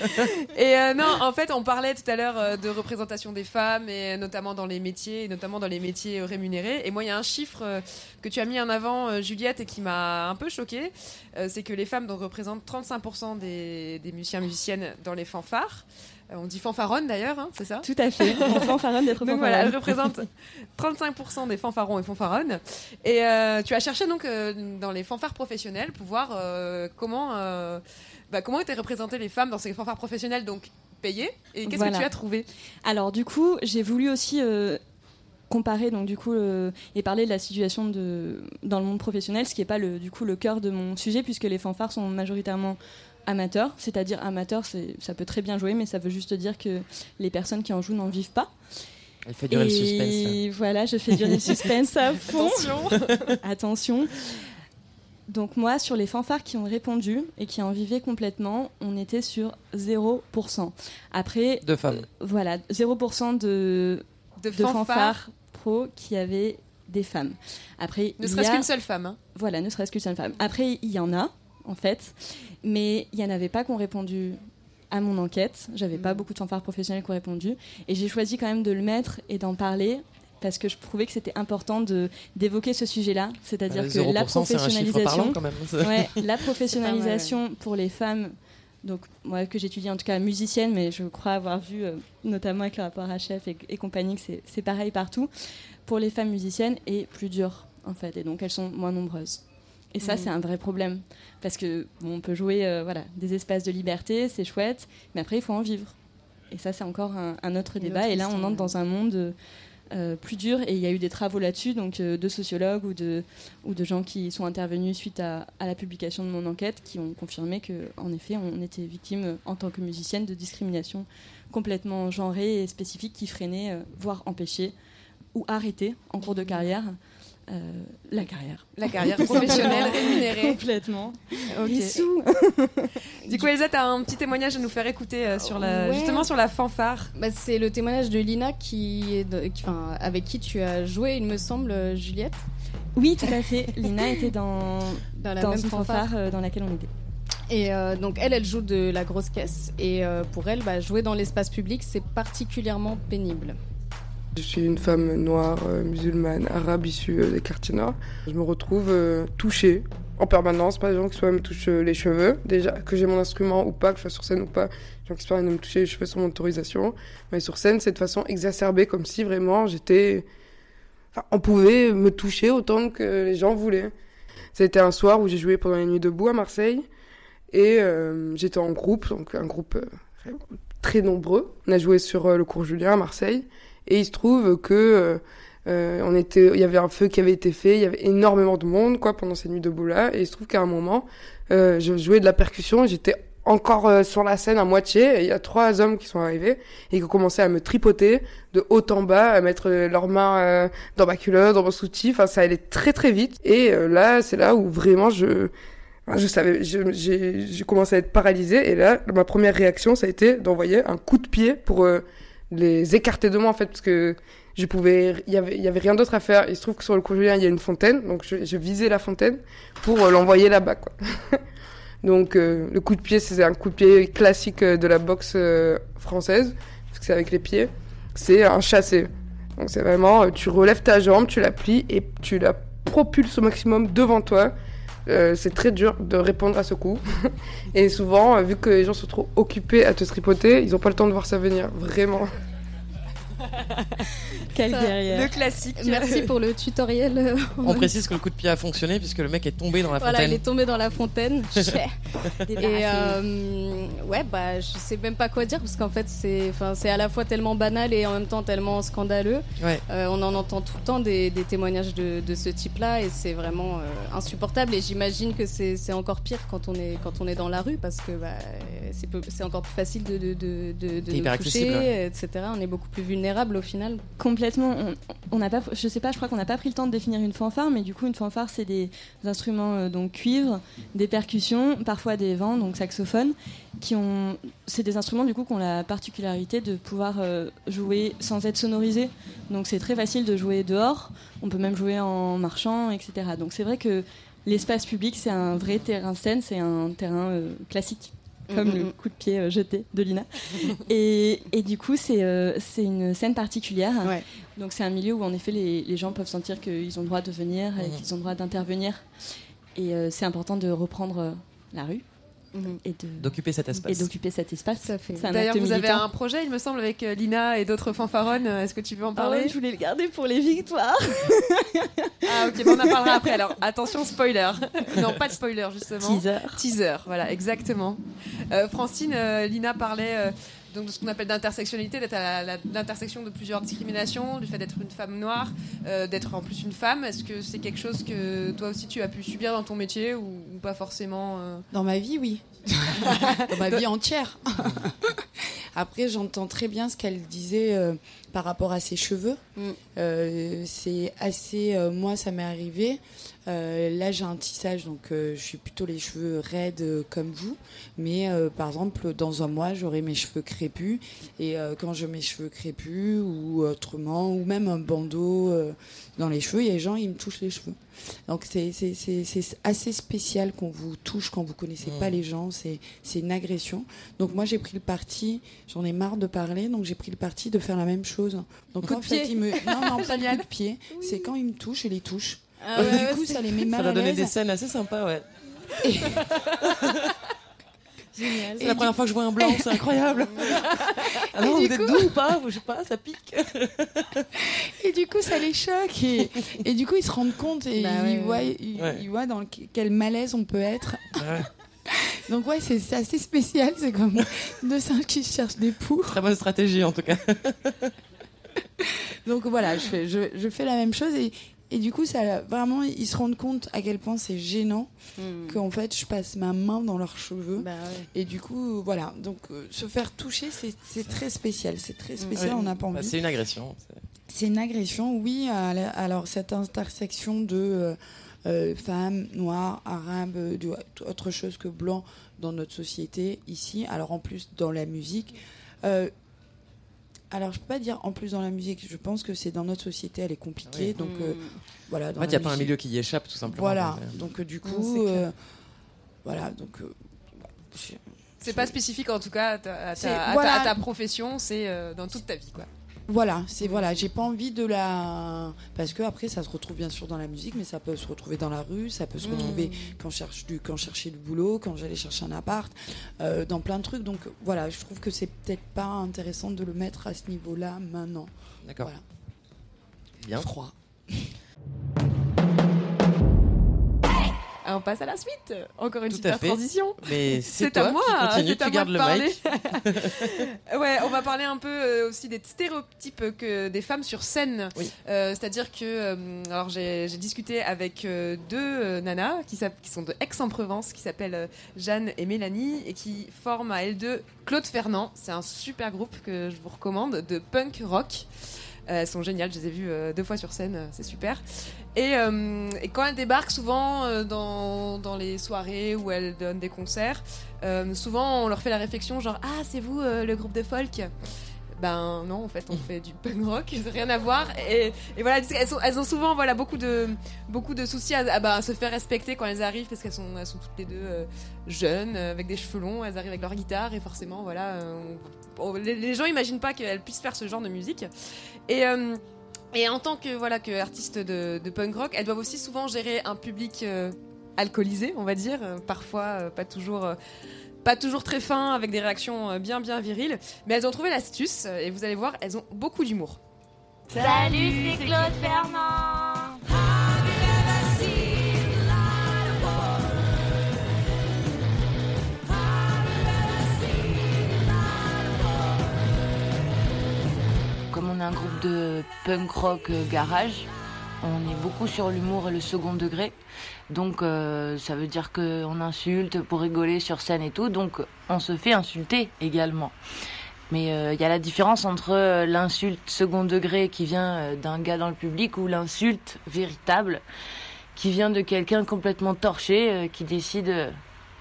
(laughs) et euh, non, en fait, on parlait tout à l'heure euh, de représentation des femmes, et notamment dans les métiers, et notamment dans les métiers euh, rémunérés. Et moi, il y a un chiffre que tu as mis en avant, Juliette, et qui m'a un peu choquée. C'est que les femmes donc, représentent 35% des, des musiciens musiciennes dans les fanfares. On dit fanfaronne d'ailleurs, hein, c'est ça? Tout à fait. (laughs) On fanfaronne d'être Donc voilà, elle fanfaronne. représente 35% des fanfarons et fanfaronnes. Et euh, tu as cherché donc euh, dans les fanfares professionnels pour voir euh, comment, bah, comment étaient représentées les femmes dans ces fanfares professionnelles donc payées. Et qu'est-ce Voilà. que tu as trouvé? Alors du coup, j'ai voulu aussi euh, comparer donc du coup euh, et parler de la situation de dans le monde professionnel, ce qui n'est pas le du coup le cœur de mon sujet puisque les fanfares sont majoritairement amateurs, c'est-à-dire amateurs, c'est ça peut très bien jouer, mais ça veut juste dire que les personnes qui en jouent n'en vivent pas. Elle fait durer le Et suspense. voilà, je fais durer le (laughs) suspense à fond. Attention Attention. Donc moi, sur les fanfares qui ont répondu et qui en vivaient complètement, on était sur 0%. Après, Deux femmes. euh, voilà, 0% de, De de fanfares. fanfares pro qui avaient des femmes. Après, Ne serait-ce a- qu'une seule femme. hein. Voilà, ne serait-ce qu'une seule femme. Après, il y en a, en fait, mais il y en avait pas qui ont répondu à mon enquête. J'avais Mm. pas beaucoup de fanfares professionnels qui ont répondu. Et j'ai choisi quand même de le mettre et d'en parler parce que je trouvais que c'était important de d'évoquer ce sujet-là, c'est-à-dire Euh, que la 0%, c'est un chiffre professionnalisation, parlant, quand même. (laughs) ouais, la professionnalisation pour les femmes, donc moi que j'étudie en tout cas musicienne, mais je crois avoir vu euh, notamment avec le rapport HF et, et compagnie que c'est- c'est pareil partout, pour les femmes musiciennes est plus dur en fait, et donc elles sont moins nombreuses. Et ça, Mhm. c'est un vrai problème. Parce que bon, on peut jouer euh, voilà, des espaces de liberté, c'est chouette, mais après, il faut en vivre. Et ça, c'est encore un, un autre Une débat. autre et là, on entre dans un monde euh, plus dur. Et il y a eu des travaux là-dessus, donc euh, de sociologues ou de, gens qui sont intervenus suite à, à la publication de mon enquête, qui ont confirmé que, en effet, on était victime, euh, en tant que musicienne, de discrimination complètement genrée et spécifique qui freinait, voire empêchait ou arrêtait en cours de carrière euh, la carrière. La carrière (laughs) professionnelle rémunérée. Complètement. Les sous. (laughs) Du coup, Elsa, tu as un petit témoignage à nous faire écouter euh, sur la, Ouais. justement sur la fanfare. Bah, c'est le témoignage de Lina qui est de- qui- enfin, avec qui tu as joué, il me semble, euh, Juliette. Oui, tout à fait. Lina était dans, (laughs) Dans la dans même fanfare. fanfare euh, dans laquelle on était. Et euh, donc elle, elle joue de la grosse caisse. Et euh, pour elle, bah, jouer dans l'espace public, c'est particulièrement pénible. Je suis une femme noire, euh, musulmane, arabe, issue euh, des quartiers nord. Je me retrouve euh, touchée en permanence par des gens qui soit me touchent les cheveux, déjà que j'ai mon instrument ou pas, que je sois sur scène ou pas, des gens qui de me toucher les cheveux sans mon autorisation. Mais sur scène, c'est de façon exacerbée, comme si vraiment j'étais... Enfin, on pouvait me toucher autant que les gens voulaient. C'était un soir où j'ai joué pendant les nuits debout à Marseille et j'étais en groupe, donc un groupe très nombreux. On a joué sur le cours Julien à Marseille. Et il se trouve que euh, euh, on était, il y avait un feu qui avait été fait, il y avait énormément de monde quoi pendant ces nuits debout là. Et il se trouve qu'à un moment, euh, je jouais de la percussion, j'étais encore euh, sur la scène à moitié. Il y a trois hommes qui sont arrivés et qui ont commencé à me tripoter de haut en bas, à mettre euh, leurs mains dans ma culotte, dans mon soutif. Enfin, ça allait très très vite. Et là, c'est là où vraiment je je savais, j'ai commencé à être paralysée et là, ma première réaction, ça a été d'envoyer un coup de pied pour les écarter de moi en fait, parce que je pouvais, il y avait, il y avait rien d'autre à faire. Il se trouve que sur le cours Julien, il y a une fontaine, donc je, visais la fontaine pour euh, l'envoyer là-bas, quoi. (laughs) donc euh, le coup de pied, c'est un coup de pied classique euh, de la boxe française, parce que c'est avec les pieds. C'est un chassé. Donc c'est vraiment, tu relèves ta jambe, tu la plies et tu la propulses au maximum devant toi. Euh, c'est très dur de répondre à ce coup. (laughs) et souvent, euh, vu que les gens sont trop occupés à te tripoter, ils n'ont pas le temps de voir ça venir. Vraiment. (laughs) Quelle Ça, guerrière. Le classique. Merci pour le tutoriel. On précise que le coup de pied a fonctionné puisque le mec est tombé dans la Voilà, fontaine. il est tombé dans la fontaine. (laughs) Et euh, ouais, bah, je sais même pas quoi dire parce qu'en fait, c'est, enfin, c'est à la fois tellement banal et en même temps tellement scandaleux. Ouais. Euh, on en entend tout le temps des, des témoignages de, de ce type-là et c'est vraiment euh, insupportable. Et j'imagine que c'est, c'est encore pire quand on est quand on est dans la rue parce que bah, c'est, peu- c'est encore plus facile de de de, de, nous toucher, ouais. etc. On est beaucoup plus vulnérable au final. Complètement. On- On pas, je sais pas, je crois qu'on n'a pas pris le temps de définir une fanfare, mais du coup, une fanfare, c'est des instruments euh, donc cuivre, des percussions, parfois des vents, donc saxophone, qui ont, c'est des instruments du coup la particularité de pouvoir euh, jouer sans être sonorisés. Donc c'est très facile de jouer dehors. On peut même jouer en marchant, etc. Donc c'est vrai que l'espace public, c'est un vrai terrain scène, c'est un terrain euh, classique. (laughs) comme Mm, le mm. coup de pied euh, jeté de Lina. et, et du coup, c'est euh, une scène particulière. Donc c'est un milieu où en effet les, les gens peuvent sentir qu'ils ont le droit de venir et qu'ils ont le droit d'intervenir. Et euh, c'est important de reprendre euh, la rue et de D'occuper cet espace. et d'occuper cet espace. D'ailleurs, vous avez un projet, il me semble, avec euh, Lina et d'autres fanfaronnes. Euh, Est-ce que tu veux en Ah parler ouais, je voulais le garder pour les victoires. (laughs) Ah ok, bon, on en parlera après. Alors attention, spoiler. (laughs) non, pas de spoiler justement. Teaser. Teaser, voilà, exactement. Euh, Francine, euh, Lina parlait euh, donc de ce qu'on appelle d'intersectionnalité, d'être à l'intersection de plusieurs discriminations, du fait d'être une femme noire, euh, d'être en plus une femme. Est-ce que c'est quelque chose que toi aussi tu as pu subir dans ton métier ou, ou pas forcément euh? Dans ma vie, oui. (laughs) Dans ma vie entière. (laughs) Après, j'entends très bien ce qu'elle disait euh, par rapport à ses cheveux. Euh, c'est assez. moi, ça m'est arrivé. Euh, là, j'ai un tissage, donc euh, je suis plutôt les cheveux raides euh, comme vous. Mais euh, par exemple, dans un mois, j'aurai mes cheveux crépus. Et quand je mets mes cheveux crépus ou autrement, ou même un bandeau dans les cheveux, il y a des gens, ils me touchent les cheveux. Donc c'est assez spécial qu'on vous touche quand vous connaissez pas les gens. C'est une agression. Donc moi, j'ai pris le parti. J'en ai marre de parler, donc j'ai pris le parti de faire la même chose. Donc Coup en fait, ils me non non (laughs) pas de pied. C'est quand ils me touchent, je les touche. Ah ouais, du coup, ça les met mal Ça donner l'aise. des scènes assez sympas, ouais. (laughs) Génial. C'est la première fois que je vois un blanc, c'est incroyable. (laughs) Et vous du êtes coup- doux ou pas Je sais pas, ça pique. (laughs) Et du coup, ça les choque. Et, et du coup, ils se rendent compte et Bah ils, ouais, voient, ouais. ils, Ouais. ils voient dans quel malaise on peut être. Donc ouais, c'est c'est assez spécial. C'est comme deux singes qui cherchent des poux. Très bonne stratégie en tout cas. Donc voilà, je fais, je, je fais la même chose et, et du coup, ça, vraiment, ils se rendent compte à quel point c'est gênant qu'en fait, je passe ma main dans leurs cheveux. Et du coup, voilà. Donc, euh, se faire toucher, c'est très spécial. C'est très spécial, Ouais. on n'a pas Bah, envie. c'est une agression. c'est- C'est une agression, oui. Alors, cette intersection de euh, euh, femmes, noires, arabes, euh, autre chose que blanc dans notre société ici. Alors, en plus, dans la musique. euh, alors, je peux pas dire en plus dans la musique. Je pense que c'est dans notre société, elle est compliquée. Oui. Donc, euh, voilà. En fait, il n'y a pas un milieu qui y échappe tout simplement. Voilà. Donc, euh, euh, du coup, euh, voilà. Donc, euh, C'est pas spécifique en tout cas à ta, à ta- C'est- à ta- voilà. à ta profession, c'est euh, dans toute ta vie quoi. Voilà, c'est voilà, j'ai pas envie de la parce que après ça se retrouve bien sûr dans la musique, mais ça peut se retrouver dans la rue, ça peut se Mm. retrouver quand je cherche du quand je cherchais du boulot, quand j'allais chercher un appart, euh, dans plein de trucs. Donc voilà, je trouve que c'est peut-être pas intéressant de le mettre à ce niveau-là maintenant. D'accord. Voilà. Bien. Je crois. On passe à la suite. Encore une Tout fait. transition. Mais (laughs) c'est à moi. c'est à moi de le parler. mic. (laughs) ouais, on va parler un peu euh, aussi des stéréotypes que des femmes sur scène. Euh, C'est-à-dire que, euh, alors j'ai discuté avec deux nanas qui, qui sont de Aix-en-Provence, qui s'appellent Jeanne et Mélanie, et qui forment à L2 Claude Fernand. C'est un super groupe que je vous recommande de punk rock. Elles sont géniales, je les ai vues euh, deux fois sur scène, euh, c'est super. Et, euh, et quand elles débarquent souvent dans, dans les soirées où elles donnent des concerts, souvent on leur fait la réflexion genre Ah, c'est vous le groupe de folk? Ben non, en fait, on fait du punk rock, (laughs) rien à voir. Et, voilà, elles, elles ont souvent voilà, beaucoup, de, beaucoup de soucis à, bah, à se faire respecter quand elles arrivent, parce qu'elles sont, elles sont toutes les deux jeunes, avec des cheveux longs, elles arrivent avec leur guitare, et forcément, voilà, on- les, les gens imaginent pas qu'elles puissent faire ce genre de musique. Et, euh, en tant que, voilà, que artiste de, punk rock, elles doivent aussi souvent gérer un public euh, alcoolisé, on va dire, euh, parfois pas toujours. pas toujours très fin, avec des réactions bien bien viriles, mais elles ont trouvé l'astuce et vous allez voir, elles ont beaucoup d'humour. Salut, c'est Claude Fernand. Un groupe de punk rock euh, garage, on est beaucoup sur l'humour et le second degré. Donc euh, ça veut dire qu'on insulte pour rigoler sur scène et tout. Donc on se fait insulter également. Mais euh, il y a la différence entre euh, l'insulte second degré qui vient euh, d'un gars dans le public ou l'insulte véritable qui vient de quelqu'un complètement torché euh, qui décide euh,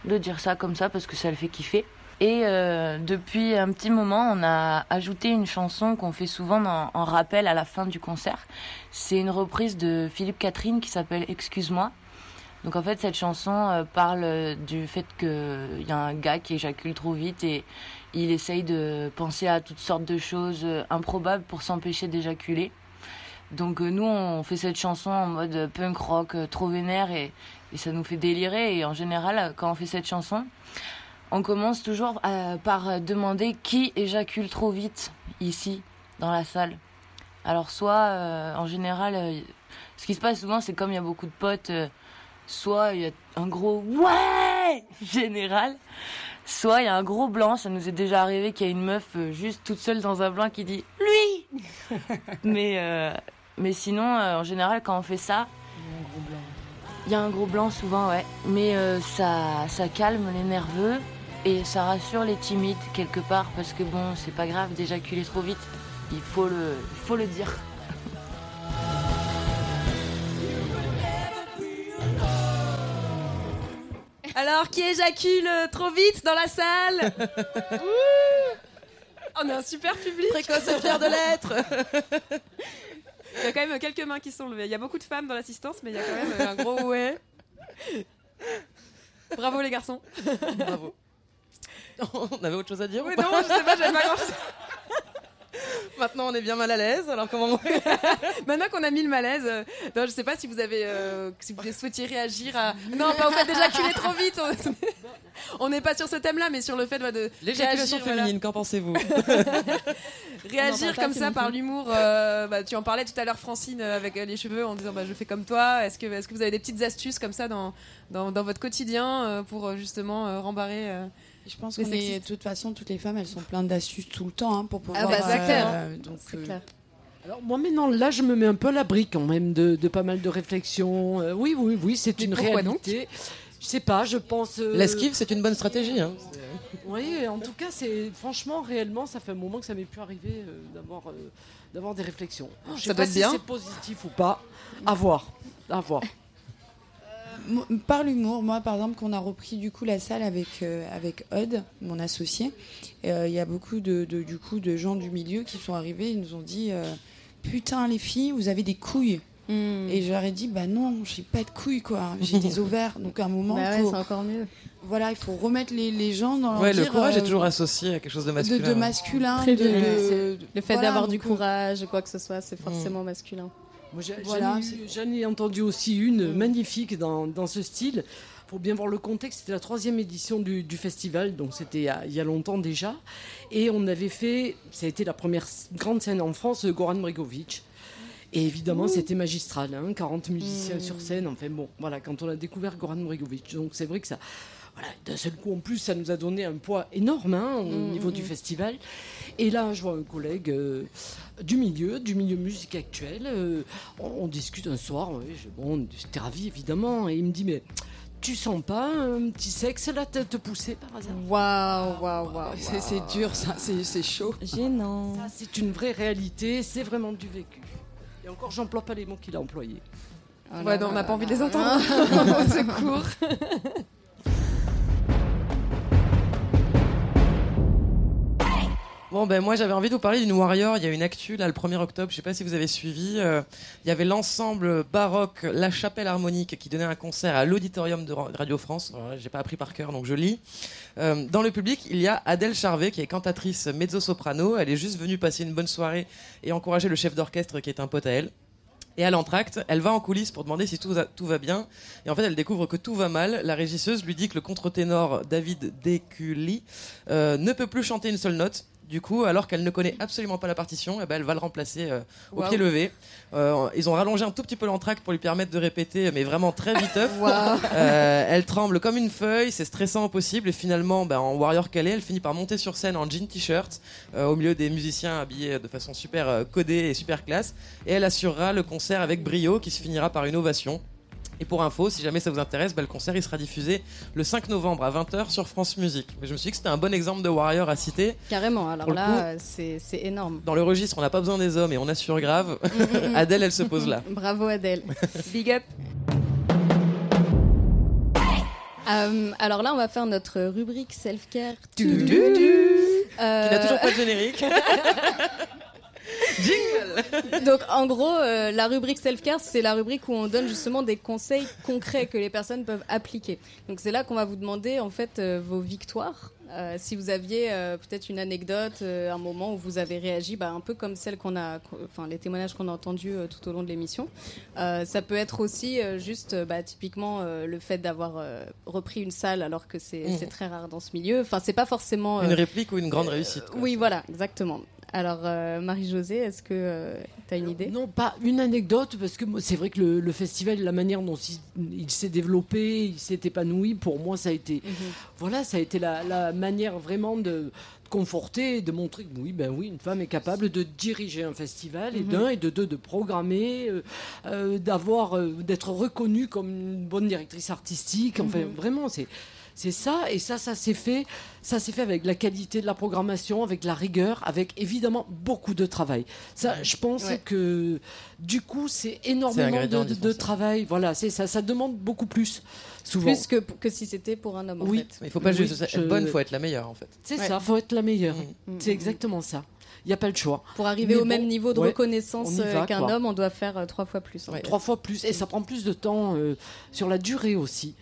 de dire ça comme ça parce que ça le fait kiffer. Et euh, depuis un petit moment, on a ajouté une chanson qu'on fait souvent en rappel à la fin du concert. C'est une reprise de Philippe Catherine qui s'appelle Excuse-moi. Donc en fait, cette chanson euh, parle euh, du fait qu'il y a un gars qui éjacule trop vite et il essaye de penser à toutes sortes de choses euh, improbables pour s'empêcher d'éjaculer. Donc euh, nous, on fait cette chanson en mode punk rock euh, trop vénère et, et ça nous fait délirer. Et en général, quand on fait cette chanson, on commence toujours euh, par demander qui éjacule trop vite ici, dans la salle. Alors soit, euh, en général, euh, ce qui se passe souvent, c'est comme il y a beaucoup de potes, soit il y a un gros ouais (laughs) général, soit il y a un gros blanc. Ça nous est déjà arrivé qu'il y a une meuf juste toute seule dans un blanc qui dit lui. (laughs) mais mais sinon, en général, quand on fait ça, il y a un gros blanc souvent, ouais. Mais ça ça calme les nerveux et ça rassure les timides quelque part parce que bon, c'est pas grave d'éjaculer trop vite. Il faut le il faut le dire. Alors, qui éjacule trop vite dans la salle Ouh (laughs) On a un super public. Précoce et fier de l'être. Il y a quand même quelques mains qui sont levées. Il y a beaucoup de femmes dans l'assistance, mais il y a quand même un gros (laughs) ouais. Bravo les garçons. Bravo. (laughs) On avait autre chose à dire Oui, ou non, je sais pas, j'avais pas. (laughs) Maintenant, on est bien mal à l'aise. Alors comment (laughs) Maintenant qu'on a mis le malaise, euh, non, je sais pas si vous avez, euh, si vous souhaitiez réagir à. Non, pas au fait d'éjaculer trop vite. On- n'est pas sur ce thème-là, mais sur le fait ouais, de L'éjaculation voilà. féminine, qu'en pensez-vous réagir comme ça par l'humour. euh, bah, tu en parlais tout à l'heure, Francine, euh, avec les cheveux, en disant bah, je fais comme toi. Est-ce que, est-ce que vous avez des petites astuces comme ça dans, dans, dans votre quotidien pour justement rembarrer Je pense est, de toute façon, toutes les femmes, elles sont pleines d'astuces tout le temps hein, pour pouvoir. Ah bah, c'est clair. euh, donc, euh, Alors moi maintenant, là, je me mets un peu à l'abri quand même de, de pas mal de réflexions. Euh, oui, oui, oui, c'est Mais une réalité. je sais pas, je pense. euh, L'esquive, c'est une bonne stratégie. Hein. Oui, en tout cas, c'est franchement, réellement, ça fait un moment que ça m'est plus arrivé euh, d'avoir euh, d'avoir des réflexions. Je sais ça pas doit être si bien. c'est positif ou pas. À voir, à voir. Par l'humour, moi par exemple, qu'on a repris du coup la salle avec euh, avec Odd, mon associé, euh, il y a beaucoup de, de- du coup de gens du milieu qui sont arrivés, ils nous ont dit euh, putain les filles, vous avez des couilles. Hmm. Et je leur ai dit bah non, j'ai pas de couilles quoi, j'ai des (laughs) ovaires. Donc à un moment, Bah ouais, faut- c'est encore mieux. voilà, il faut remettre les, les gens dans leur Ouais, le courage euh, est toujours associé à quelque chose de masculin. de masculin, de, de- Le fait voilà, d'avoir du euh, courage, quoi que ce soit, c'est forcément masculin. Voilà, j'en ai, entendu aussi une magnifique dans, dans ce style. Pour bien voir le contexte, c'était la troisième édition du, du festival, donc c'était il, y a- il y a longtemps déjà. Et on avait fait, ça a été la première grande scène en France, Goran Bregovic. Et évidemment, c'était magistral, hein, 40 musiciens sur scène. Enfin bon, voilà, quand on a découvert Goran Bregovic. Donc c'est vrai que ça, voilà, d'un seul coup, en plus, ça nous a donné un poids énorme hein, au niveau du festival. Et là, je vois un collègue euh, du milieu, du milieu musique actuelle. euh, on, on discute un soir, ouais, je- bon, j'étais ravi évidemment. Et il me dit, mais tu sens pas un petit sexe là te, te pousser par hasard? Waouh, waouh, waouh. C'est c'est dur, ça, c'est c'est chaud. Gênant. Ça, c'est une vraie réalité, c'est vraiment du vécu. Et encore, j'emploie pas les mots qu'il a employés. Ouais, non, on n'a pas envie de les entendre. (laughs) (laughs) Au secours. Bon, ben moi j'avais envie de vous parler d'une Warrior. Il y a une actu là le 1er octobre, je sais pas si vous avez suivi. euh, il y avait l'ensemble baroque La Chapelle Harmonique qui donnait un concert à l'auditorium de Ra- Radio France. J'ai pas appris par cœur donc je lis. Euh, dans le public, il y a Adèle Charvet qui est cantatrice mezzo-soprano. Elle est juste venue passer une bonne soirée et encourager le chef d'orchestre qui est un pote à elle. Et à l'entracte, elle va en coulisses pour demander si tout va, tout va bien. Et en fait, elle découvre que tout va mal. La régisseuse lui dit que le contre-ténor David Deculi euh, ne peut plus chanter une seule note. Du coup, alors qu'elle ne connaît absolument pas la partition, eh ben, elle va le remplacer euh, au pied levé. Euh, ils ont rallongé un tout petit peu l'entracte pour lui permettre de répéter, mais vraiment très viteuf. (laughs) Waouh. Euh, elle tremble comme une feuille, c'est stressant au possible. Et finalement, ben, en warrior est, elle finit par monter sur scène en jean t-shirt, au milieu des musiciens habillés de façon super codée et super classe. Et elle assurera le concert avec brio, qui se finira par une ovation. Et pour info, si jamais ça vous intéresse, le concert il sera diffusé le 5 novembre à 20h sur France Musique. Mais je me suis dit que c'était un bon exemple de warrior à citer. Carrément, alors là, euh, c'est énorme. Dans le registre, on n'a pas besoin des hommes et on assure grave. (laughs) Adèle, elle se pose là. (laughs) Bravo Adèle. (laughs) Big up. Euh, alors là, on va faire notre rubrique self-care. Qui Euh, n'a toujours pas de générique. (laughs) Donc en gros, euh, la rubrique self-care, c'est la rubrique où on donne justement des conseils concrets que les personnes peuvent appliquer. Donc c'est là qu'on va vous demander en fait euh, vos victoires. Euh, si vous aviez peut-être une anecdote, un moment où vous avez réagi, bah, un peu comme celle qu'on a, enfin les témoignages qu'on a entendus tout au long de l'émission. Ça peut être aussi juste, bah, typiquement le fait d'avoir repris une salle alors que c'est Mhm. c'est très rare dans ce milieu. Enfin, c'est pas forcément Une réplique ou une grande réussite. quoi. oui, voilà, exactement. Alors, euh, Marie-Josée, est-ce que tu as une idée? Non, pas une anecdote, parce que c'est vrai que le, le festival, la manière dont il, il s'est développé, il s'est épanoui, pour moi, ça a été, voilà, ça a été la, la manière vraiment de conforter, de montrer que oui, ben oui, une femme est capable de diriger un festival et Mhm. d'un et de deux de programmer, euh, euh, d'avoir, euh, d'être reconnue comme une bonne directrice artistique. Enfin, Mhm. vraiment, c'est c'est ça, et ça, ça s'est fait, ça s'est fait avec la qualité de la programmation, avec la rigueur, avec évidemment beaucoup de travail. Ça, je pense Ouais. que du coup, c'est énormément de, travail. Voilà, c'est ça, ça demande beaucoup plus, souvent. Plus que, que si c'était pour un homme, en Oui. fait. Mais il faut pas Oui, juste être je- bonne, il faut être la meilleure en fait. C'est Ouais. ça, faut être la meilleure. Mm, C'est mm, exactement ça. Il n'y a pas le choix. Pour arriver Mais au bon, même niveau de ouais, reconnaissance euh, qu'un homme, on doit faire euh, trois fois plus. en fait. Trois fois plus. Et ça prend plus de temps euh, sur la durée aussi.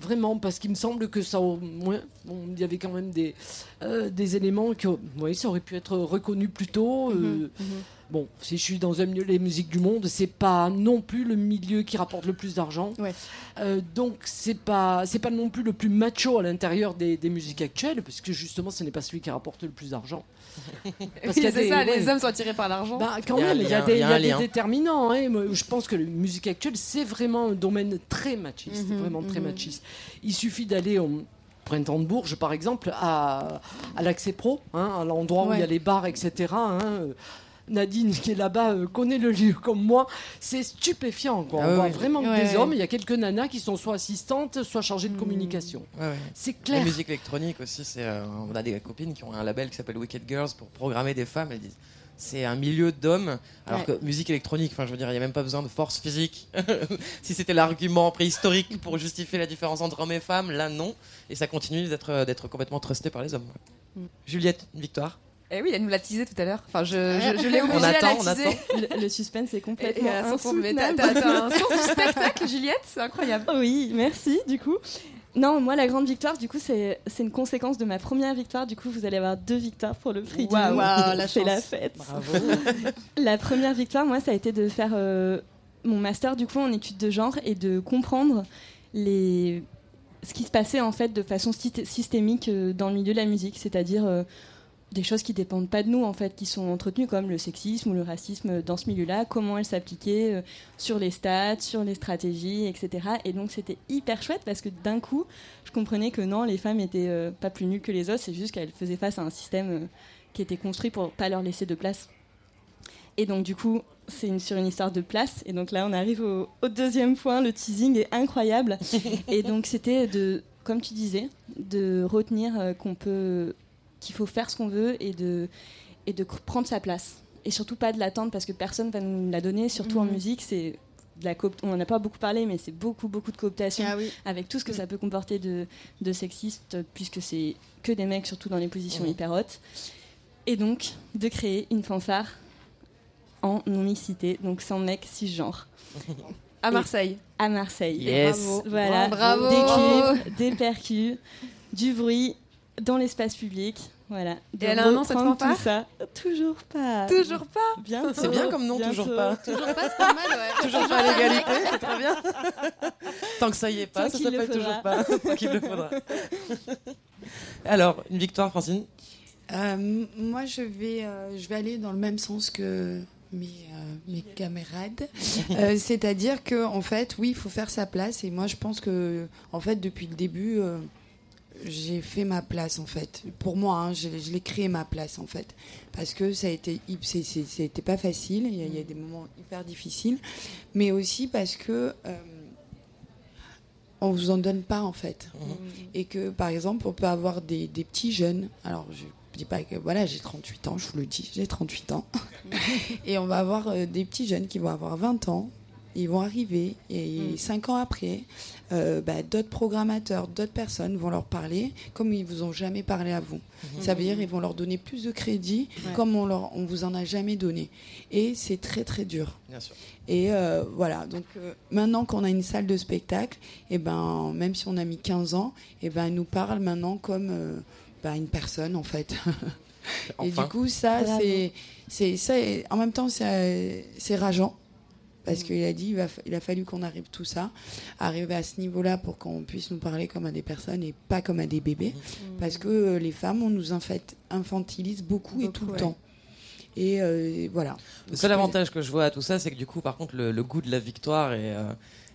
Vraiment, parce qu'il me semble que ça, au moins, il y avait quand même des, euh, éléments qui, oui, ça aurait pu être reconnu plus tôt. euh, Mhm, mhm. Bon, si je suis dans un milieu, les musiques du monde, c'est pas non plus le milieu qui rapporte le plus d'argent. Ouais. Euh, donc c'est pas c'est pas non plus le plus macho à l'intérieur des, des musiques actuelles, parce que justement ce n'est pas celui qui rapporte le plus d'argent. (laughs) Oui, qu'il y a c'est des- ça, ouais. les hommes sont attirés par l'argent. Bah, quand Il même, il y a des, y a des déterminants. hein. Je pense que la musique actuelle, c'est vraiment un domaine très machiste, Mhm, vraiment très mhm. machiste. Il suffit d'aller au printemps de Bourges, par exemple, à, à l'accès pro, hein, à l'endroit où il y a les bars, etc. hein. Euh, Nadine, qui est là-bas, euh, connaît le lieu comme moi. C'est stupéfiant. Quoi. Ah On oui, voit oui. vraiment que des hommes. Il y a quelques nanas qui sont soit assistantes, soit chargées de communication. Ouais, ouais. C'est La clair. musique électronique aussi, c'est euh, on a des copines qui ont un label qui s'appelle Wicked Girls pour programmer des femmes. Elles disent c'est un milieu d'hommes, alors Ouais. que musique électronique, enfin je veux dire, il n'y a même pas besoin de force physique. (laughs) si c'était l'argument préhistorique pour justifier la différence entre hommes et femmes, là non, et ça continue d'être d'être complètement trusté par les hommes. Mm. Juliette, une victoire. Eh oui, elle nous l'a teasé tout à l'heure. Enfin, je, je, je l'ai On obligée à attend, la on attend. Le, le suspense est Et, complètement et mais t'as, insoutenable. t'as- un du spectacle, Juliette, c'est incroyable. (laughs) Oui, merci, du coup. Non, moi, la grande victoire, du coup, c'est c'est une conséquence de ma première victoire. Du coup, vous allez avoir deux victoires pour le prix. du Waouh, monde. waouh, la c'est la fête. Bravo. (laughs) La première victoire, moi, ça a été de faire euh, mon master, du coup, en études de genre et de comprendre les... ce qui se passait, en fait, de façon syst- systémique euh, dans le milieu de la musique. C'est-à-dire euh, des choses qui dépendent pas de nous, en fait, qui sont entretenues, comme le sexisme ou le racisme dans ce milieu-là, comment elles s'appliquaient euh, sur les stats, sur les stratégies, etc. Et donc, c'était hyper chouette parce que d'un coup, je comprenais que non, les femmes étaient euh, pas plus nulles que les autres, c'est juste qu'elles faisaient face à un système euh, qui était construit pour pas leur laisser de place. Et donc, du coup, c'est une, sur une histoire de place. Et donc là, on arrive au, au deuxième point. Le teasing est incroyable. (laughs) et donc, c'était de, comme tu disais, de retenir qu'on peut, qu'il faut faire ce qu'on veut et de, et de prendre sa place. Et surtout pas de l'attendre parce que personne va nous la donner. Surtout en Mhm. musique, c'est de la coop- on n'en a pas beaucoup parlé, mais c'est beaucoup, beaucoup de cooptation Ah oui. avec tout ce que ça peut comporter de, de sexiste, puisque c'est que des mecs, surtout dans les positions hyper hautes. Et donc, de créer une fanfare en non-mixité, donc sans mec cisgenre. (laughs) À Et- Marseille. À Marseille. Yes. Bravo. Voilà, Bravo. des cubes, des percus, du bruit dans l'espace public. Voilà. De elle a un nom, cette fanfare tout ça. Toujours pas. Toujours pas. C'est bien comme nom, toujours pas. Toujours pas, c'est pas mal, ouais. (laughs) Toujours pas l'égalité, c'est très bien. (laughs) Tant que ça y est pas, Tant ça s'appelle toujours pas. (laughs) Tant qu'il le faudra. Alors, une victoire, Francine Euh, moi, je vais, euh, je vais aller dans le même sens que mes, euh, mes camarades. Euh, C'est-à-dire que, en fait, oui, il faut faire sa place. Et moi, je pense que, en fait, depuis le début, euh, j'ai fait ma place, en fait. Pour moi, hein, je, l'ai- je l'ai créé ma place, en fait. Parce que ça a été, c'était pas facile. Il y, a, il y a des moments hyper difficiles. Mais aussi parce que. euh, on vous en donne pas en fait. Et que par exemple, on peut avoir des, des petits jeunes. Alors je dis pas que voilà, j'ai 38 ans, je vous le dis, j'ai 38 ans. (laughs) et on va avoir euh, des petits jeunes qui vont avoir 20 ans ils vont arriver et cinq ans après, euh, bah, d'autres programmateurs, d'autres personnes vont leur parler comme ils vous ont jamais parlé à vous. Ça veut dire ils vont leur donner plus de crédit Ouais. comme on leur on vous en a jamais donné. Et c'est très très dur. Bien sûr. Et euh, voilà, donc euh, maintenant qu'on a une salle de spectacle, et ben, même si on a mis 15 ans, et ben, ils nous parlent maintenant comme euh, bah, une personne en fait. (laughs) Et Enfin. du coup, ça, c'est, c'est, ça, en même temps, c'est, c'est rageant. Parce qu'il a dit, il, va fa- il a fallu qu'on arrive tout ça, arriver à ce niveau-là pour qu'on puisse nous parler comme à des personnes et pas comme à des bébés. Parce que euh, les femmes, on nous infantilise beaucoup, et tout le temps. Et euh, voilà. Le seul avantage que je vois à tout ça, c'est que du coup, par contre, le, le goût de la victoire est, euh,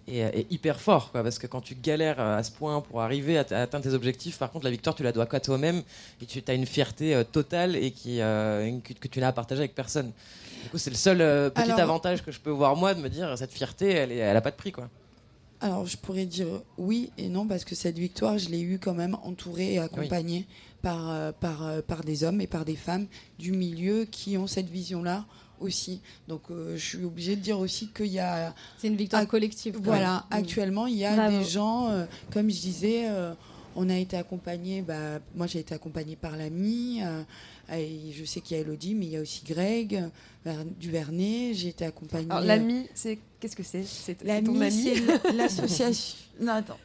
est, est hyper fort. Quoi, parce que quand tu galères à ce point pour arriver à, atteindre tes objectifs, par contre, la victoire, tu la dois qu'à toi-même. Et tu as une fierté euh, totale et qui, euh, une- que, que tu n'as à partager avec personne. Du coup, c'est le seul euh, petit Alors- avantage que je peux voir, moi, de me dire cette fierté, elle, est, elle a pas de prix. Quoi. Alors, je pourrais dire oui et non, parce que cette victoire, je l'ai eue quand même entourée et accompagnée par, euh, par, euh, par des hommes et par des femmes du milieu qui ont cette vision-là aussi. Donc, euh, je suis obligée de dire aussi qu'il y a. C'est une victoire collective. Voilà, Ouais. actuellement, il y a Bravo. des gens, euh, comme je disais, euh, on a été accompagnés, bah, moi j'ai été accompagnée par l'ami, euh, et je sais qu'il y a Elodie, mais il y a aussi Greg euh, Ver- du Vernet, j'ai été accompagnée. Alors, l'ami, c'est qu'est-ce que c'est? C'est ton ami? c'est (laughs) l'association. non, attends.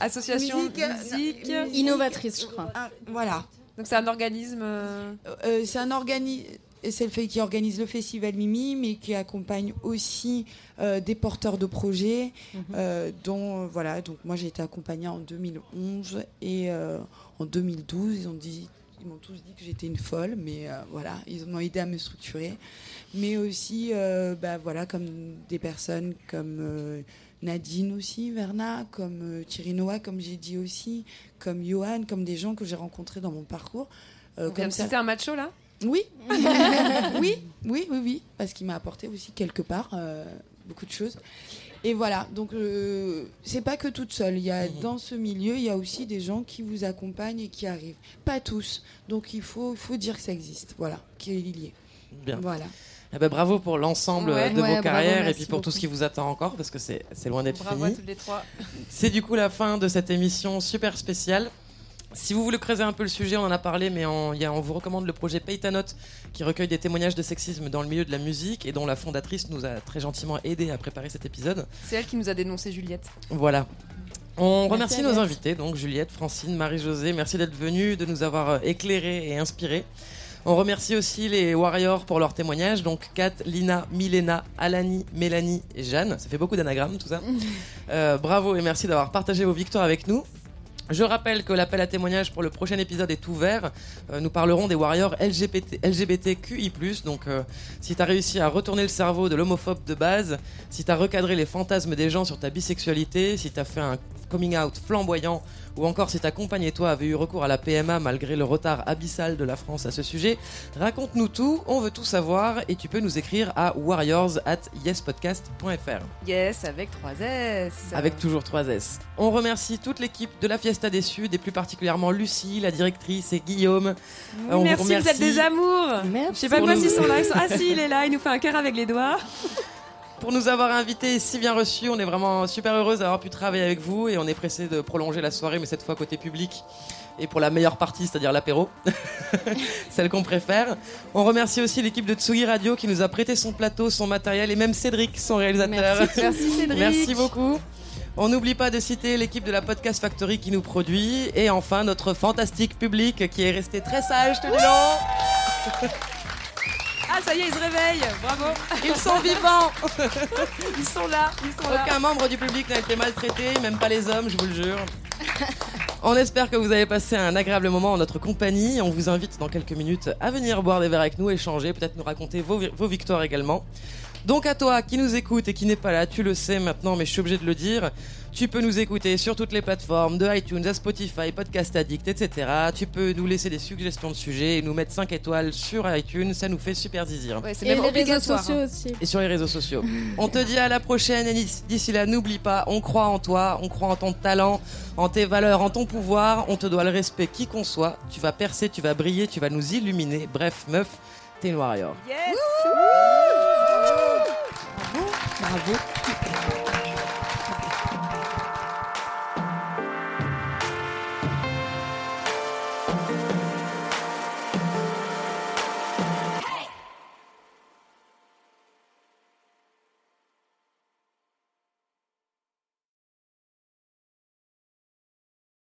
Association Musique, musique, euh, Innovatrice, je crois. Ah, voilà. Donc c'est un organisme. euh, Euh, c'est un organisme. C'est le fait qui organise le festival Mimi, mais qui accompagne aussi euh, des porteurs de projets, euh, dont euh, voilà. Donc moi j'ai été accompagnée en 2011 et euh, en 2012 ils ont dit, ils m'ont tous dit que j'étais une folle, mais euh, voilà, ils m'ont aidé à me structurer. Mais aussi, euh, bah, voilà, comme des personnes comme euh, Nadine aussi, Verna, comme Thierry Noah, comme j'ai dit aussi, comme Johan, comme des gens que j'ai rencontrés dans mon parcours. Comme ça. C'était un macho là? Oui, (laughs) oui, oui, oui, oui, parce qu'il m'a apporté aussi quelque part beaucoup de choses. Et voilà, donc euh, c'est pas que toute seule. Il y a dans ce milieu, il y a aussi des gens qui vous accompagnent et qui arrivent. Pas tous, donc il faut, il faut dire que ça existe. Voilà, qu'il est lié. Bien. Voilà. Eh ben, bravo pour l'ensemble Ouais. de Ouais, vos bravo, carrières et puis pour tout ce qui vous attend encore parce que c'est c'est loin d'être Bravo à fini. toutes les trois. C'est du coup la fin de cette émission super spéciale. Si vous voulez creuser un peu le sujet, on en a parlé, mais on, il y a- on vous recommande le projet Paytanot qui recueille des témoignages de sexisme dans le milieu de la musique et dont la fondatrice nous a très gentiment aidé à préparer cet épisode. C'est elle qui nous a dénoncé Juliette. Voilà. On Merci, remercie nos invités, donc Juliette, Francine, Marie-Josée. Merci d'être venus, de nous avoir euh, éclairés et inspirés. On remercie aussi les Warriors pour leurs témoignages, donc Kat, Lina, Milena, Alani, Mélanie et Jeanne. Ça fait beaucoup d'anagrammes tout ça. (laughs) Euh, bravo et merci d'avoir partagé vos victoires avec nous. Je rappelle que l'appel à témoignage pour le prochain épisode est ouvert. Euh, nous parlerons des warriors LGBT, LGBTQI+. Donc, euh, si tu as réussi à retourner le cerveau de l'homophobe de base, si tu as recadré les fantasmes des gens sur ta bisexualité, si tu as fait un coming out flamboyant, ou encore si ta compagne et toi avez eu recours à la PMA malgré le retard abyssal de la France à ce sujet, raconte-nous tout, on veut tout savoir, et tu peux nous écrire à warriors at yespodcast.fr. Yes, avec 3 S. Avec toujours 3 S. On remercie toute l'équipe de la Fiesta des Sud et plus particulièrement Lucie, la directrice, et Guillaume. Euh, on Merci, vous, remercie êtes des amours. Je sais pas quoi s'ils sont là. Ils sont... Ah (laughs) si, il est là, il nous fait un cœur avec les doigts. Pour nous avoir invités et si bien reçus, on est vraiment super heureuse d'avoir pu travailler avec vous et on est pressé de prolonger la soirée, mais cette fois côté public. Et pour la meilleure partie, c'est-à-dire l'apéro, (laughs) celle qu'on préfère. On remercie aussi l'équipe de Tsugi Radio qui nous a prêté son plateau, son matériel et même Cédric, son réalisateur. Merci. Merci, Cédric. Merci beaucoup. On n'oublie pas de citer l'équipe de la Podcast Factory qui nous produit et enfin notre fantastique public qui est resté très sage tout du long. Ah ça y est, ils se réveillent. Bravo. Ils sont vivants. (laughs) Ils sont là. Ils sont là. Aucun membre du public n'a été maltraité, même pas les hommes, je vous le jure. On espère que vous avez passé un agréable moment en notre compagnie. On vous invite dans quelques minutes à venir boire des verres avec nous, échanger, peut-être nous raconter vos, vos victoires également. Donc à toi qui nous écoute et qui n'est pas là, tu le sais maintenant, mais je suis obligé de le dire. Tu peux nous écouter sur toutes les plateformes, de iTunes à Spotify, Podcast Addict, etc. Tu peux nous laisser des suggestions de sujets et nous mettre 5 étoiles sur iTunes, ça nous fait super zizir. Ouais, c'est Et même les réseaux sociaux hein. aussi. Et sur les réseaux sociaux. (laughs) On te dit à la prochaine et d'ici là, n'oublie pas, on croit en toi, on croit en ton talent, en tes valeurs, en ton pouvoir, on te doit le respect qui qu'on soit. Tu vas percer, tu vas briller, tu vas nous illuminer. Bref, meuf, t'es une warrior. Yes. Bravo.